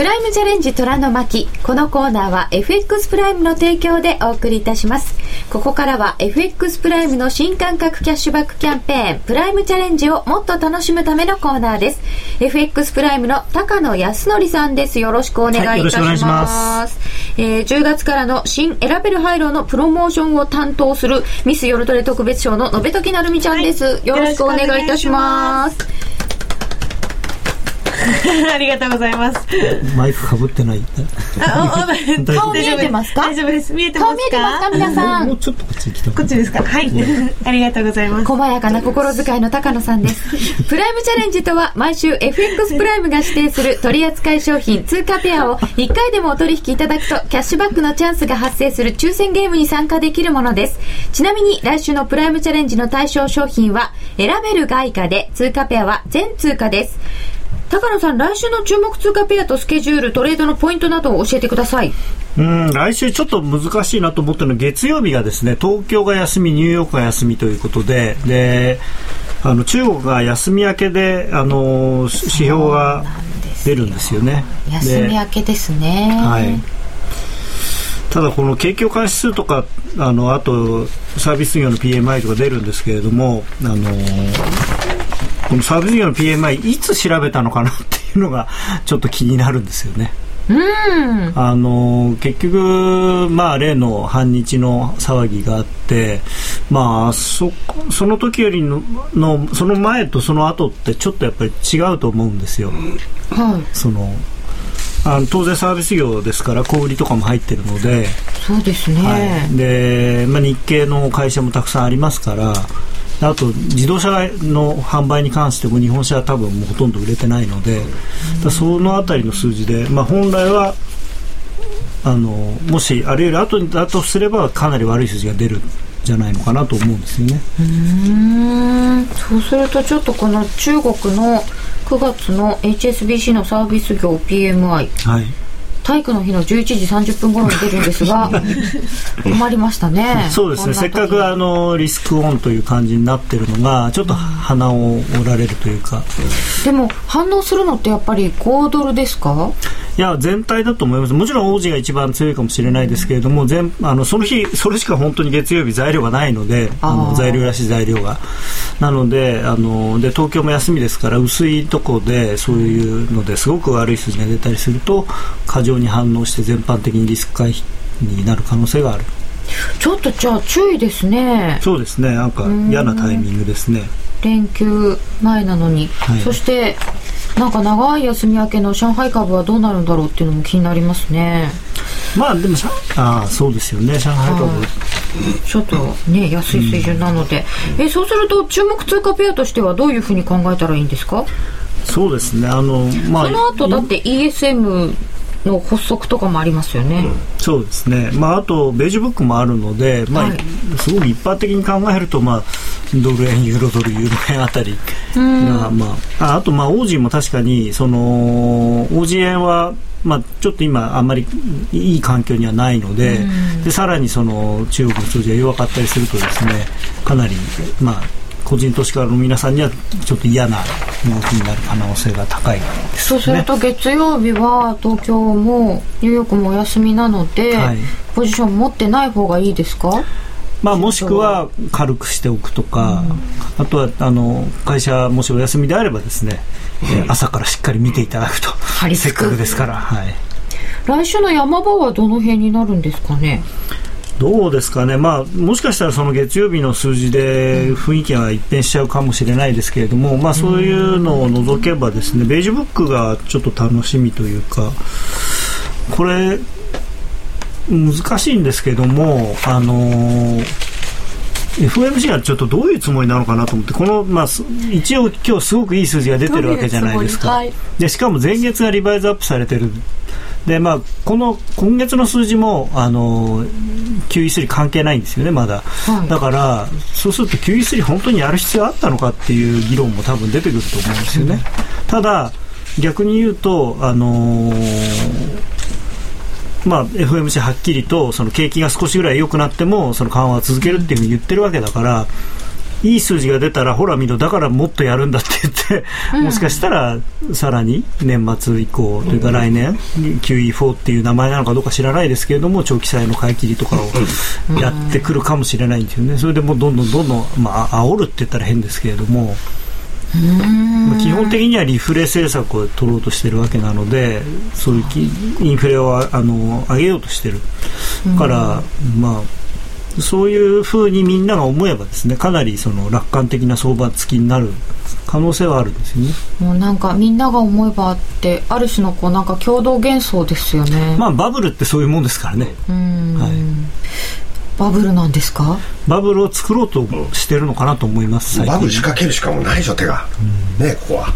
プライムチャレンジ虎の巻。このコーナーは FX プライムの提供でお送りいたします。ここからは FX プライムの新感覚キャッシュバックキャンペーン、プライムチャレンジをもっと楽しむためのコーナーです。FX プライムの高野康則さんです。よろしくお願いいたします。はい、えー、10月からの新選べるハイローのプロモーションを担当するミスヨルトレ特別賞の延時なるみちゃんです、はい、よろしくお願いいたします。[LAUGHS] ありがとうございます。マイクかぶってない。[LAUGHS] 顔見えてますか？大丈夫です。見えてますか？顔見えてますか？皆さん。もうちょっとこっち来た。こっちですか？はい。[LAUGHS] ありがとうございます。細やかな心遣いの高野さんです。プライムチャレンジとは、毎週 FX プライムが指定する取扱い商品通貨ペアを1回でもお取引いただくと、キャッシュバックのチャンスが発生する抽選ゲームに参加できるものです。ちなみに、来週のプライムチャレンジの対象商品は、選べる外貨で、通貨ペアは全通貨です。高野さん、来週の注目通貨ペアとスケジュール、トレードのポイントなどを教えてください。うん来週ちょっと難しいなと思ったのは月曜日がですね東京が休みニューヨークが休みということでであの中国が休み明けであの指標が出るんですよね。休み明けですね。はい。ただこの景況感指数とかあのあとサービス業の PMI とか出るんですけれどもあのこのサービス業の PMI いつ調べたのかなっていうのがちょっと気になるんですよね。うん、あの結局、まあ、例の反日の騒ぎがあって、まあ、そその時よりののその前とその後ってちょっとやっぱり違うと思うんですよ。はい、そのあの当然サービス業ですから小売りとかも入ってるので。そうですね、はい、でまあ、日系の会社もたくさんありますからあと自動車の販売に関しても日本車は多分もうほとんど売れてないので、そのあたりの数字で、まあ、本来はあのもしあれより後だとすればかなり悪い数字が出るんじゃないのかなと思うんですよね。うん。そうするとちょっとこの中国の9月の HSBC のサービス業 PMI、はい、体育の日の11時30分頃に出るんですが [LAUGHS] 困りましたね。そうですね。せっかくあのリスクオンという感じになってるのがちょっと鼻を折られるというか、でも反応するのってやっぱり5ドルですか？いや全体だと思います。もちろん王子が一番強いかもしれないですけれども全あのその日それしか本当に月曜日材料がないのであの材料らしい材料が。なのであので東京も休みですから薄いとこでそういうのですごく悪い数字が出たりすると過剰に反応して全般的にリスク回避になる可能性がある。ちょっとじゃあ注意ですね。そうですね。なんか嫌なタイミングですね連休前なのに、はい、そしてなんか長い休み明けの上海株はどうなるんだろうっていうのも気になりますね。まあでもああそうですよね。上海株、ちょっとね安い水準なので、うん、えそうすると注目通貨ペアとしてはどういうふうに考えたらいいんですか？そうですね。あの、まあ、その後だって ESM の発足とかもありますよね、うん、そうですね、まあ、あとベージュブックもあるので、まあ、はい、すごく一般的に考えると、まあ、ドル円、ユーロドル、ユーロ円あたりが、まあ、あと、まあ、オージーも確かにそのオージー円はまあ、ちょっと今、あんまりいい環境にはないので、でさらにその中国の数字が弱かったりするとですねかなり、まあ、個人投資家の皆さんにはちょっと嫌な動きになる可能性が高いね、そうすると月曜日は東京もニューヨークもお休みなので、はい、ポジション持ってない方がいいですか？まあ、もしくは軽くしておくとか、うん、あとはあの会社もしお休みであればですね、うん、朝からしっかり見ていただくと [LAUGHS] せっかくですから、はい、来週の山場はどの辺になるんですかね？どうですかね、まあ、もしかしたらその月曜日の数字で雰囲気が一変しちゃうかもしれないですけれども、まあ、そういうのを除けばですね、ベージュブックがちょっと楽しみというか、これ、難しいんですけども、あのー FOMC はちょっとどういうつもりなのかなと思ってこの、まあ、一応今日すごくいい数字が出てるわけじゃないですか、はい、でしかも前月がリバイズアップされてるで、まあ、この今月の数字もあの QE3 関係ないんですよねまだ、はい、だからそうすると QE3 本当にやる必要あったのかっていう議論も多分出てくると思うんですよね、ただ逆に言うとあのーまあ、FOMC はっきりとその景気が少しぐらい良くなってもその緩和は続けるっていうふうに言ってるわけだから。いい数字が出たら、ほら見ろ、だからもっとやるんだって言って、もしかしたらさらに年末以降というか来年、QE4 っていう名前なのかどうか知らないですけれども、長期債の買い切りとかをやってくるかもしれないんですよね、それでもどんどんどんどん、まあ煽るって言ったら変ですけれども。基本的にはリフレ政策を取ろうとしているわけなのでそういうインフレをあの上げようとしているから、まあ、そういうふうにみんなが思えばですねかなりその楽観的な相場付きになる可能性はあるんですよね。もうなんかみんなが思えばってある種のこうなんか共同幻想ですよね。まあバブルってそういうもんですからね。はい。バブルなんですか？バブルを作ろうとしてるのかなと思いますバブル仕掛けるしかもないでしょ手が、うん、ねここは、ま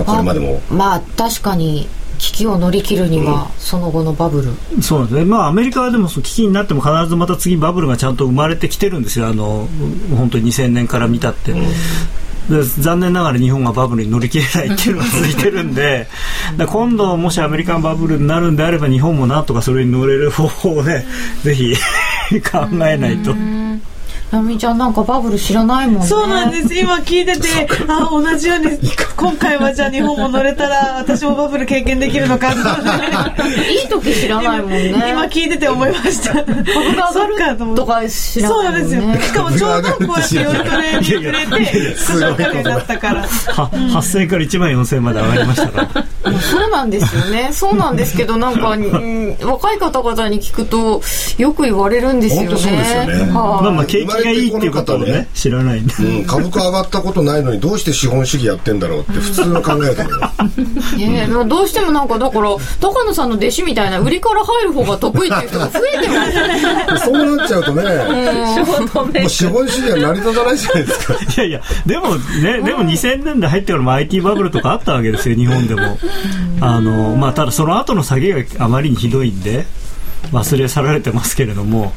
あ、これまでも。まあ確かに危機を乗り切るには、その後のバブル。そうですね、まあ、アメリカはでも危機になっても必ずまた次バブルがちゃんと生まれてきてるんですよ。あの本当に2000年から見たって、うん。残念ながら日本がバブルに乗り切れないっていうのが続いてるんで [LAUGHS] 今度もしアメリカンバブルになるんであれば日本もなんとかそれに乗れる方法をねぜひ [LAUGHS] 考えないと。なみちゃんなんかバブル知らないもんね。そうなんです。今聞いててあ同じように今回はじゃあ日本も乗れたら私もバブル経験できるのか [LAUGHS] いい時知らないもんね。今聞いてて思いました。株が上がるとか知らないもん、ね、そうなんですよ。しかもちょうどこうやって夜トレに触れて少しお金になったから。8000円から1万4000円まで上がりましたから。そうなんですよね。そうなんですけどなんか、[LAUGHS] うん、若い方々に聞くとよく言われるんですよね。そうですよね、まあまあ景気がいいっていうことをね知らないんで、うん、株価上がったことないのにどうして資本主義やってんだろうって普通の考えだよね。どうしてもなんかだから高野さんの弟子みたいな売りから入る方が得意っていう人が増えてますそうなっちゃうとね、もう資本主義は成り立たないじゃないですか。いやいやでもねでも2000年代入ってからも IT バブルとかあったわけですよ日本でも。あのまあただその後の下げがあまりにひどいんで忘れ去られてますけれども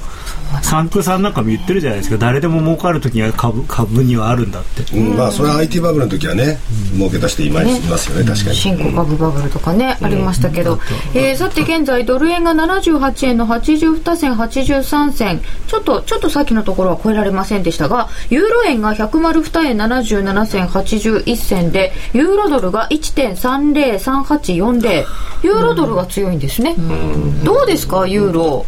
サンクさんなんかも言ってるじゃないですか。誰でも儲かる時には株株にはあるんだって、うん、まあそれは IT バブルの時はね、うん、儲け出していま,、ね、いますよね確かに。新興株バブルとかね、ありましたけど、えー、さて現在ドル円が78円の82銭83銭ちょっとちょっとさっきのところは超えられませんでしたがユーロ円が102円77銭81銭でユーロドルが1.303840ユーロドルが強いんですね、どうですかユーロ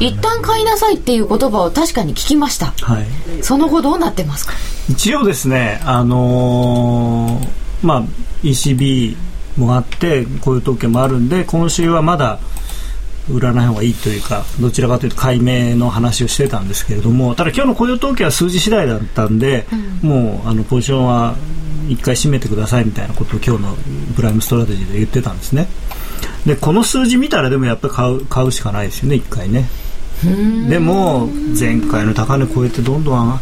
一旦買いなさいっていう言葉を確かに聞きました、はい、その後どうなってますか？一応ですね、あのー、まあ、ECB もあってこういう統計もあるんで今週はまだ売らない方がいいというかどちらかというと解明の話をしてたんですけれどもただ今日の雇用統計は数字次第だったんで、うん、もうあのポジションは一回閉めてくださいみたいなことを今日のプライムストラテジーで言ってたんですね。でこの数字見たらでもやっぱり買う買うしかないですよね1回ね。でも前回の高値超えてどんどん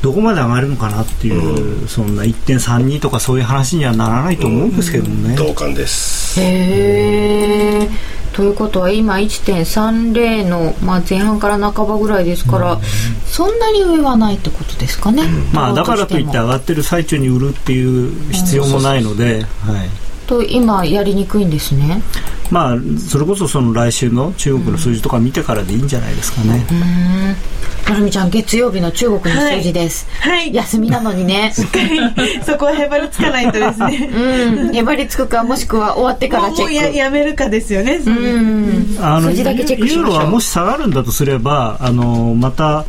どこまで上がるのかなっていう、うん、そんな1.32とかそういう話にはならないと思うんですけどね、同感です。へえということは今1.30の、まあ、前半から半ばぐらいですから、うん、そんなに上はないってことですかね、うん、まあ、だからといって上がってる最中に売るっていう必要もないので、はいと今やりにくいんですねまあそれこそその来週の中国の数字とか見てからでいいんじゃないですかね。なるみちゃん月曜日の中国の数字です。はい。休みなのにね。しっかりそこはへばりつかないとですね。うん。へばりつくかもしくは終わってからチェック。もうやめるかですよね。うん。あの数字だけチェックしましょう。ユーロはもし下がるんだとすればあのまた。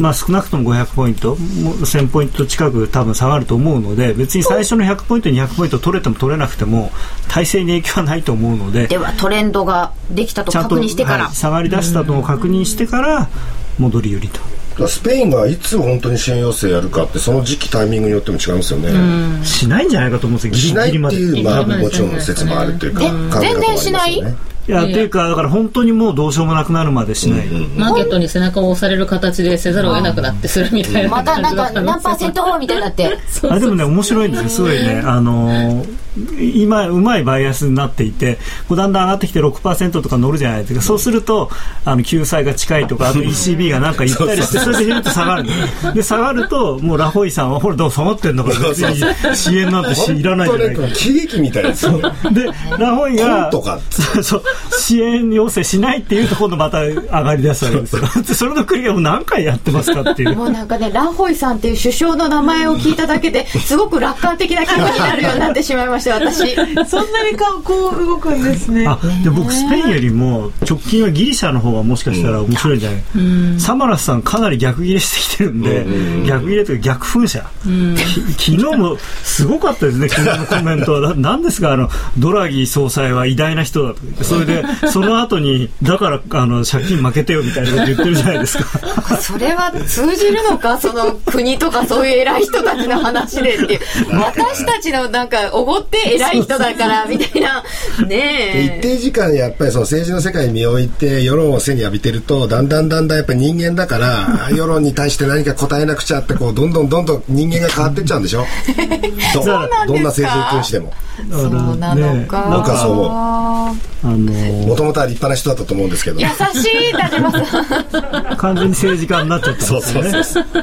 まあ、少なくとも500ポイント、もう1000ポイント近く多分下がると思うので、別に最初の100ポイント、200ポイント取れても取れなくても、体制に影響はないと思うので、ではトレンドができたと確認してから、はい下がり出したのを確認してから、戻り売りと。スペインがいつ本当に支援要請やるかってその時期タイミングによっても違いますよね、しないんじゃないかと思うんですよ、しないってギリギリまで。いうまあもちろん説もあるというかえ考え方もありますよね。全然しない？いや、というか、だから本当にもうどうしようもなくなるまでしない。マーケットに背中を押される形でせざるを得なくなってするみたいな。またなんか何パーセントみたいになって。[LAUGHS] あでもね、面白いんですよ。すごいね、あのー今、うまいバイアスになっていて、こうだんだん上がってきて6%とか乗るじゃないですか。そうすると、あの、救済が近いとか、あと ECB がなんか言ったりして、それでヒュッと下がる。の [LAUGHS] で、下がると、もうラホイさんは、ほら、どう下がってんだから、別に支援なんてしいらないじゃない。か。喜劇みたいですよ。ねで、ラホイコがントか、[LAUGHS] そうそう支援要請しないっていうと、今度また上がり出すわけですよ。で [LAUGHS] それの繰り返しも何回やってますかっていう。もうなんかね、ランホイさんっていう首相の名前を聞いただけで、[LAUGHS] すごく楽観的な気分になるようになってしまいました、私。そんなにかこう動くんですね。あで僕、スペインよりも直近はギリシャの方がもしかしたら面白いんじゃない、サマラスさん、かなり逆ギレしてきてるんで、逆ギレというか逆噴射、き [LAUGHS] 昨日もすごかったですね、昨日のコメントは、ななんですかあの、ドラギ総裁は偉大な人だとれで、その後に、だからあの借金負けてよみたいなこと言ってるじゃないですか。それは通じるのか、その国とかそういう偉い人たちの話でっていう。私たちのなんか、おごって偉い人だから、みたいな。でねえ。一定時間やっぱりその政治の世界に身を置いて世論を背に浴びてるとだんだんだんだんやっぱり人間だから [LAUGHS] 世論に対して何か答えなくちゃってこうどんどんどんどん人間が変わってっちゃうんでしょどそうなんどんな政治君子でもそうなのか。ねなんかそう思うあのもともとは立派な人だったと思うんですけど優しい、田島さん。完全に政治家になっちゃったんですよね。そうそうそうさ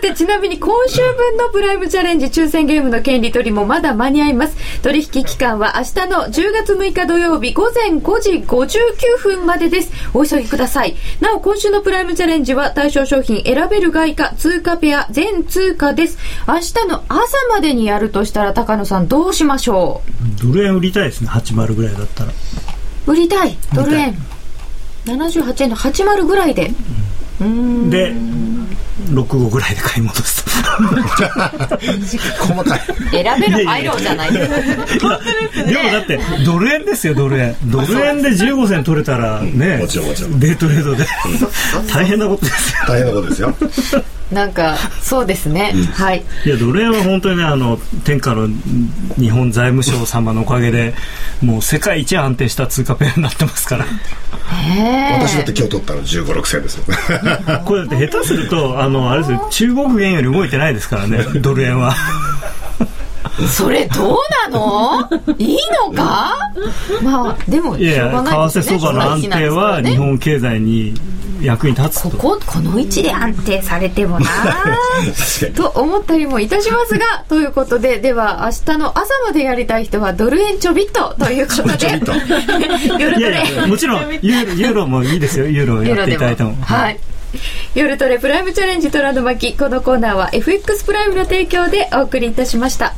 て、ちなみに今週分のプライムチャレンジ抽選ゲームの権利取りもまだ間に合います。取引期間は明日の10月6日土曜日午前5時59分までです。お急ぎください。なお、今週のプライムチャレンジは対象商品選べる外貨、通貨ペア、全通貨です。明日の朝までにやるとしたら、高野さんどうしましょドル円売りたいですね、80ぐらいだったら。う売りたい、ドル円。78円の80ぐらいで。で、65ぐらいで買い戻すと。細かい選べる配慮じゃないですか。でもだって、ドル円ですよ、ドル円。ドル円で15銭取れたらね、もちろんもちろんデートレードで [LAUGHS] 大変なことですよ。大変なことですよなんか、そうですね。はい。いや、ドル円は本当にね、あの、天下の日本財務省様のおかげで、もう世界一安定した通貨ペアになってますから。私だって今日取ったの15、6銭ですよ [LAUGHS] これだって下手すると、あの、あれですよ、中国元より動いてないですからね、ドル円は。それどうなの？いいのか？まあ、でも、しょうがや、ないですね。為替相場の安定は日本経済に役に立つ。こと。こ、この位置で安定されてもな。と思ったりもいたしますが、ということで、では明日の朝までやりたい人はドル円ちょびっとということで、[LAUGHS] 夜トレ。いやいや、もちろんユーロ、ユーロもいいですよ、ユーロやっていただいても。はい。夜トレプライムチャレンジ虎の巻このコーナーは FX プライムの提供でお送りいたしました。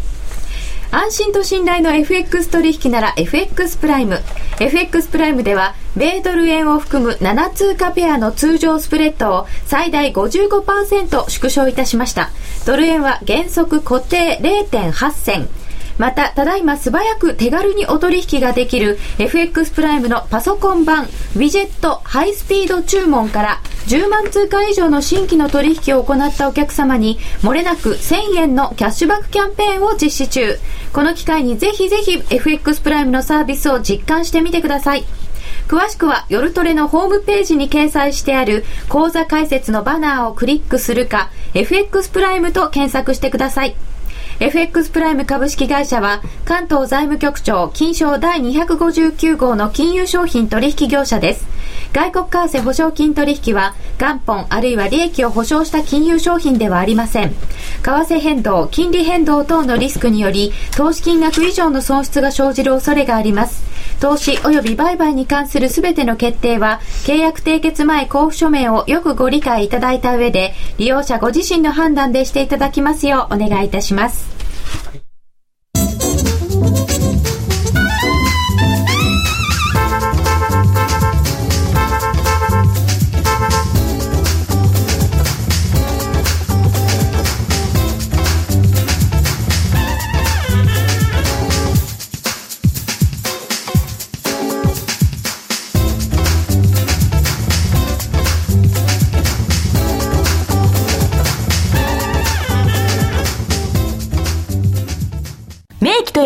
安心と信頼の FX 取引なら FX プライム。FX プライムでは、米ドル円を含む7通貨ペアの通常スプレッドを最大55%縮小いたしました。ドル円は原則固定0.8銭。また、ただいま素早く手軽にお取引ができる FX プライムのパソコン版ウィジェットハイスピード注文から10万通貨以上の新規の取引を行ったお客様に漏れなく1000円のキャッシュバックキャンペーンを実施中。この機会にぜひぜひ FX プライムのサービスを実感してみてください。詳しくは夜トレのホームページに掲載してある講座解説のバナーをクリックするか FX プライムと検索してください。FX プライム株式会社は関東財務局長金賞第259号の金融商品取引業者です。外国為替保証金取引は元本あるいは利益を保証した金融商品ではありません。為替変動、金利変動等のリスクにより投資金額以上の損失が生じる恐れがあります。投資及び売買に関するすべての決定は契約締結前交付書面をよくご理解いただいた上で利用者ご自身の判断でしていただきますようお願いいたします。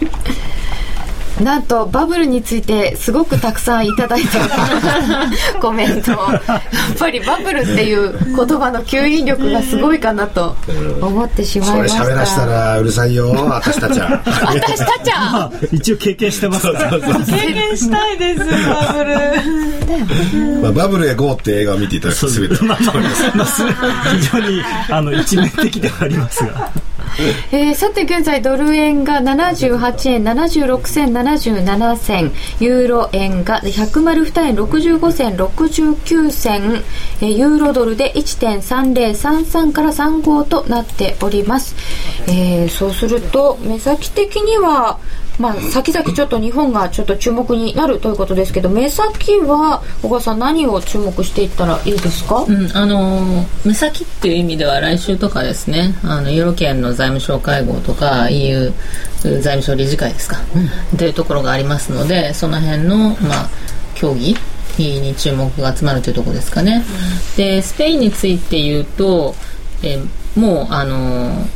[LAUGHS] なんとバブルについてすごくたくさんいただいて [LAUGHS] コメントやっぱりバブルっていう言葉の吸引力がすごいかなと思ってしまいました。それ喋らしたらうるさいよ私たちは。私たちは。[LAUGHS] 一応経験してますから。経験したいですバブル。まあ、バブルへ GO って映画を見ていただくと全て。まあまあまあす非常にあの一面的ではありますがえー、さて現在ドル円が78円76銭77銭ユーロ円が102円65銭69銭、えー、ユーロドルで1.3033から35となっております、えー、そうすると目先的にはまあ、先々ちょっと日本がちょっと注目になるということですけど目先は小川さん何を注目していったらいいですか、うん、あの目先っていう意味では来週とかですねあのユーロ圏の財務省会合とか EU 財務省理事会ですか、うん、というところがありますのでその辺の、まあ、協議に注目が集まるというところですかね、うん、でスペインについて言うとえもうあの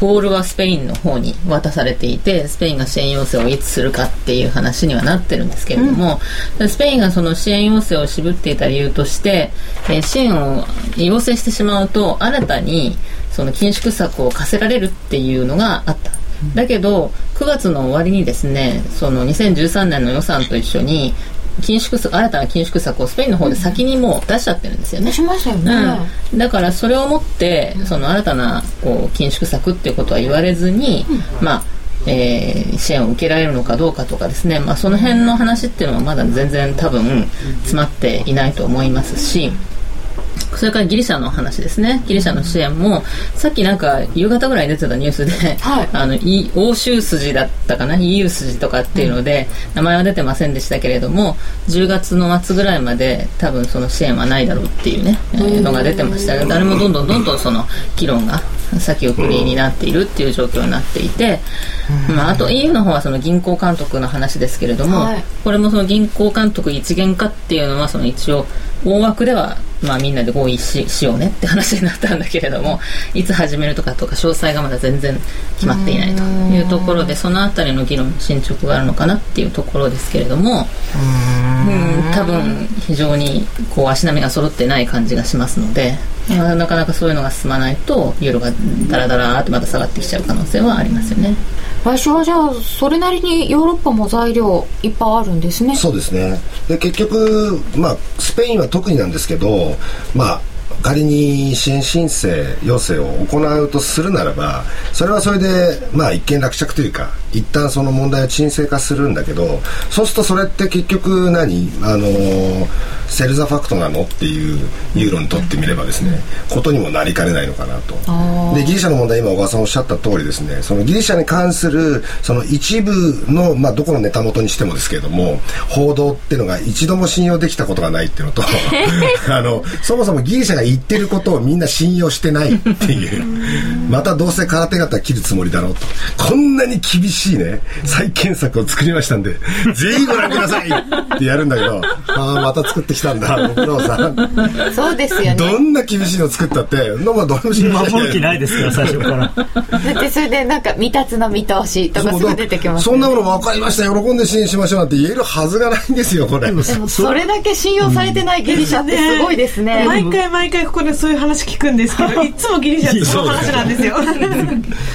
ポールはスペインの方に渡されていてスペインが支援要請をいつするかっていう話にはなってるんですけれども、うん、スペインがその支援要請を渋っていた理由として、えー、支援を要請してしまうと新たにその緊縮策を課せられるっていうのがあった。だけど9月の終わりにですねその2013年の予算と一緒に緊縮策新たな緊縮策をスペインの方で先にもう出しちゃってるんですよね。しましたよね、うん、だからそれをもってその新たなこう緊縮策っていうことは言われずに、うん、まあえー、支援を受けられるのかどうかとかですね、まあ、その辺の話っていうのはまだ全然多分詰まっていないと思いますし。それからギリシャの話ですね。ギリシャの支援も、さっきなんか夕方ぐらい出てたニュースで、はい、[LAUGHS] あの、欧州筋だったかな ?EU 筋とかっていうので、うん、名前は出てませんでしたけれども、10月の末ぐらいまで多分その支援はないだろうっていうね、のが出てましたけど、誰もどんどんどんどんその議論が [LAUGHS] 先送りになっているっていう状況になっていて、まあ、あと EU の方はその銀行監督の話ですけれども、はい、これもその銀行監督一元化っていうのはその一応大枠ではまあ、みんなで合意ししようねって話になったんだけれどもいつ始めるとかとか詳細がまだ全然決まっていないというところでその辺りの議論進捗があるのかなっていうところですけれどもうん多分非常にこう足並みが揃ってない感じがしますので、まあ、なかなかそういうのが進まないとユーロがダラダラってまた下がってきちゃう可能性はありますよね。来週はじゃあそれなりにヨーロッパも材料いっぱいあるんですねそうですねで結局まあスペインは特になんですけどまあ仮に支援申請要請を行うとするならばそれはそれでまあ一見落着というか一旦その問題を沈静化するんだけどそうするとそれって結局何？あのセルザファクトなの？っていうユーロにとってみればですねことにもなりかねないのかなと。でギリシャの問題今小川さんおっしゃった通りですねそのギリシャに関するその一部の、まあ、どこのネタ元にしてもですけれども報道っていうのが一度も信用できたことがないっていうのと [LAUGHS] あのそもそもギリシャが言ってることをみんな信用してないっていう。またどうせ空手方切るつもりだろうと。こんなに厳しいね再建策を作りましたんで [LAUGHS] ぜひご覧ください。ってやるんだけどああまた作ってきたんだ僕のさん。そうですよね。どんな厳しいの作ったってのもどうも信守る気ないですから最初から。だってそれでなんか未達の見通しとかすぐ出てきます、ね、そんなもの分かりました喜んで支援しましょうなんて言えるはずがないんですよこれ。でもそれだけ信用されてないギリシャってすごいですね、毎回毎回ここでそういう話聞くんですけど [LAUGHS] いつもギリシャってその話なんですよ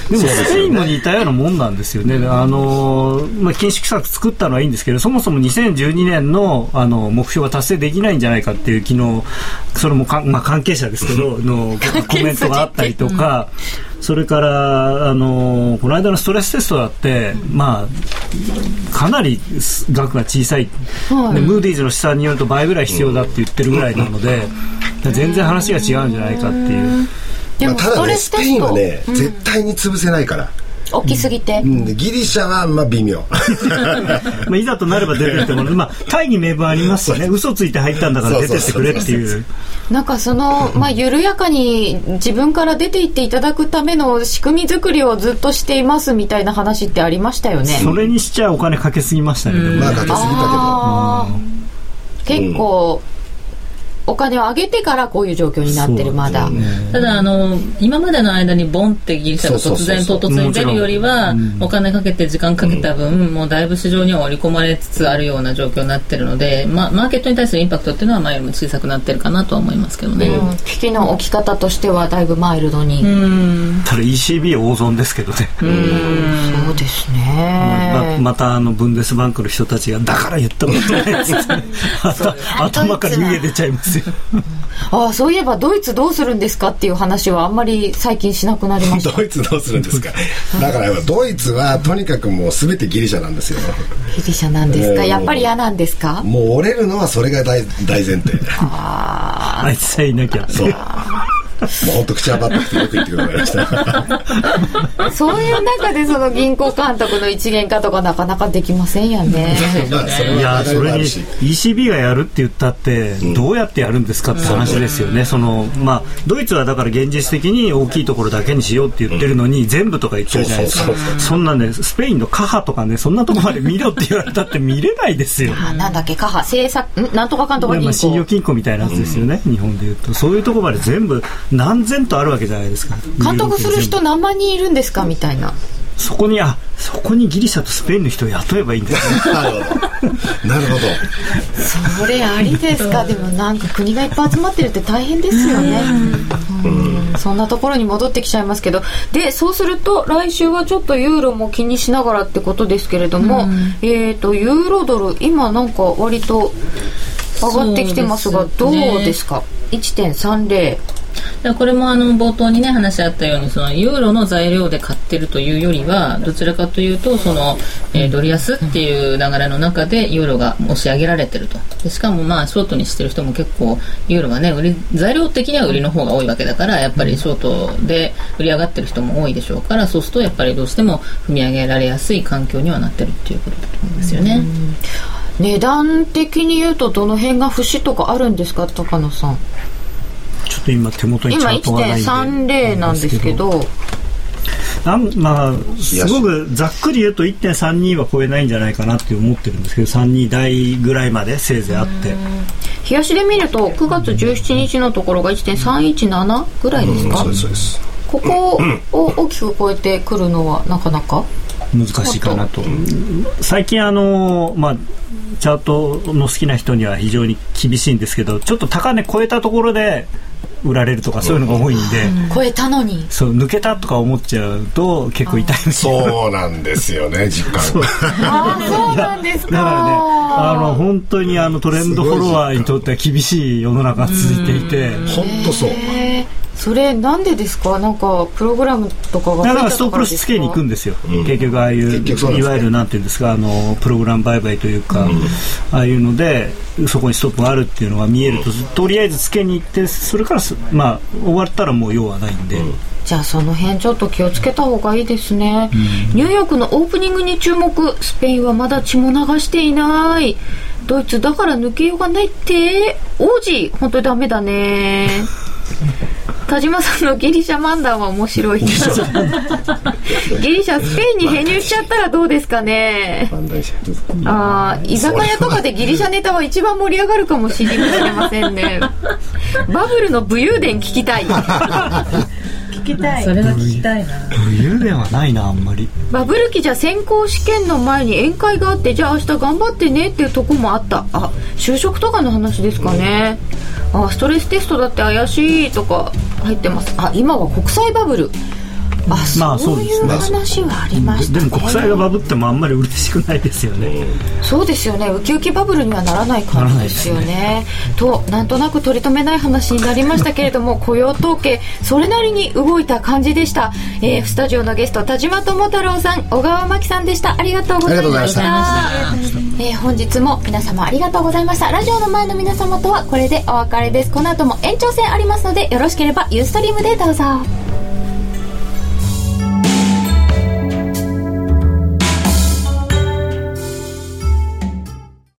でもスペインも似たようなもんなんですよねあの、まあ、緊縮策作ったのはいいんですけどそもそも2012年のあの目標は達成できないんじゃないかっていう昨日それもか、[LAUGHS] まあ、関係者ですけど [LAUGHS] のコメントがあったりとか、それからあのこの間のストレステストだって、まあ、かなり額が小さい、はい、ムーディーズの試算によると倍ぐらい必要だって言ってるぐらいなので、全然話が違うんじゃないかっていう。まあ、ただねスペインはね、絶対に潰せないから。大きすぎて、うん、ギリシャはまあ微妙。[LAUGHS] まあいざとなれば出てってもまあ大義名分ありますよね。嘘ついて入ったんだから出てってくれっていう。なんかそのまあ緩やかに自分から出ていっていただくための仕組み作りをずっとしていますみたいな話ってありましたよね。それにしちゃお金かけすぎましたけど、まあかけすぎたけど。結構、うんお金を上げてからこういう状況になってるまだ、ただあの今までの間にボンってギリシャが突然唐突に出るよりは、お金かけて時間かけた分、もうだいぶ市場には織り込まれつつあるような状況になってるので、ま、マーケットに対するインパクトっていうのは前よりも小さくなってるかなとは思いますけどね、危機の置き方としてはだいぶマイルドに。ただ ECB 大損ですけどね。そうですね。ままたあのブンデスバンクの人たちがだから言ったことないです。[LAUGHS] 頭から湯気出ちゃいますよ。ああそういえばドイツどうするんですかっていう話はあんまり最近しなくなりました。[LAUGHS] ドイツどうするんですか？[LAUGHS] だからドイツはとにかくもう全てギリシャなんですよ。ギリシャなんですか、やっぱり嫌なんですか？もう折れるのはそれが大大前提。あああいつさえいなきゃ。そうもう本当口はばってきてよく言ってくれました。そういう中でその銀行監督の一元化とかなかなかできませんよね。いやそれに ECB がやるって言ったってどうやってやるんですかって話ですよね、うん、そのまあドイツはだから現実的に大きいところだけにしようって言ってるのに、うん、全部とか言ってるじゃないですか。そんなねスペインのカハとかねそんなとこまで見ろって言われたって見れないですよ。あなんだっけカハ政策なんとかかんとか銀行。信用金庫みたいなやつですよね、うん、日本でいうと。そういうところまで全部何千とあるわけじゃないですか。監督する人何万人いるんですかみたいな。そこにあそこにギリシャとスペインの人を雇えばいいんですね。なるほどなるほど。それありですか？でもなんか国がいっぱい集まってるって大変ですよね。うん。そんなところに戻ってきちゃいますけど。でそうすると来週はちょっとユーロも気にしながらってことですけれども、えっ、ー、とユーロドル今なんか割と上がってきてますがどうですか？1.30これもあの冒頭にね話し合ったようにそのユーロの材料で買ってるというよりはどちらかというとその、えー、ドル安っていう流れの中でユーロが押し上げられてると。でしかもまあショートにしてる人も結構ユーロがね売り材料的には売りの方が多いわけだからやっぱりショートで売り上がってる人も多いでしょうからそうするとやっぱりどうしても踏み上げられやすい環境にはなってるっていうことだと思うんですよね。値段的に言うとどの辺が節とかあるんですか高野さん。ちょっと今手元にチャートがないんで。今1.30なんですけど。なんまあ、すごくざっくり言うと1.32は超えないんじゃないかなって思ってるんですけど32台ぐらいまでせいぜいあって。冷やしで見ると9月17日のところが1.317ぐらいですか、うん、そうです。ここを大きく超えてくるのはなかなか？難しいかなと。最近あの、まあ、チャートの好きな人には非常に厳しいんですけどちょっと高値超えたところで売られるとかそういうのが多いんで、うん、超えたのに。そう抜けたとか思っちゃうと結構痛いそうなんですよね [LAUGHS] 実感。あそうなんですか。だからねあの本当にあのトレンドフォロワーにとっては厳しい世の中が続いていて。本当そうそれなんでですか？なんかプログラムとかがだからストップロスつけに行くんですよ、うん、結局ああいう、ね、いわゆるなんていうんですかあのプログラム売買というか、うん、ああいうのでそこにストップがあるっていうのが見えると、とりあえずつけに行ってそれからまあ終わったらもう用はないんで。じゃあその辺ちょっと気をつけた方がいいですね、うん、ニューヨークのオープニングに注目。スペインはまだ血も流していないドイツだから抜けようがないって。王子本当にダメだね。田島さんのギリシャ漫談は面白いギリシャスペインに編入しちゃったらどうですかね。ああ居酒屋とかでギリシャネタは一番盛り上がるかもしれませんね。バブルの武勇伝聞きたい [LAUGHS] きたい。それは聞きたいな。武勇伝はないなあんまり。バブル期じゃ先行試験の前に宴会があってじゃあ明日頑張ってねっていうとこもあった。あ就職とかの話ですかね。あストレステストだって怪しいとか入ってます。あ今は国際バブルあまあそういう話はありました、ね、でも国債がバブってもあんまり嬉しくないですよね。そうですよね。ウキウキバブルにはならない感じですよね。ねとなんとなく取り留めない話になりましたけれども [LAUGHS] 雇用統計それなりに動いた感じでした、えー、スタジオのゲスト田島智太郎さん小川真紀さんでした。ありがとうございました。えー、本日も皆様ありがとうございました。ラジオの前の皆様とはこれでお別れです。この後も延長戦ありますのでよろしければユーストリームでどうぞ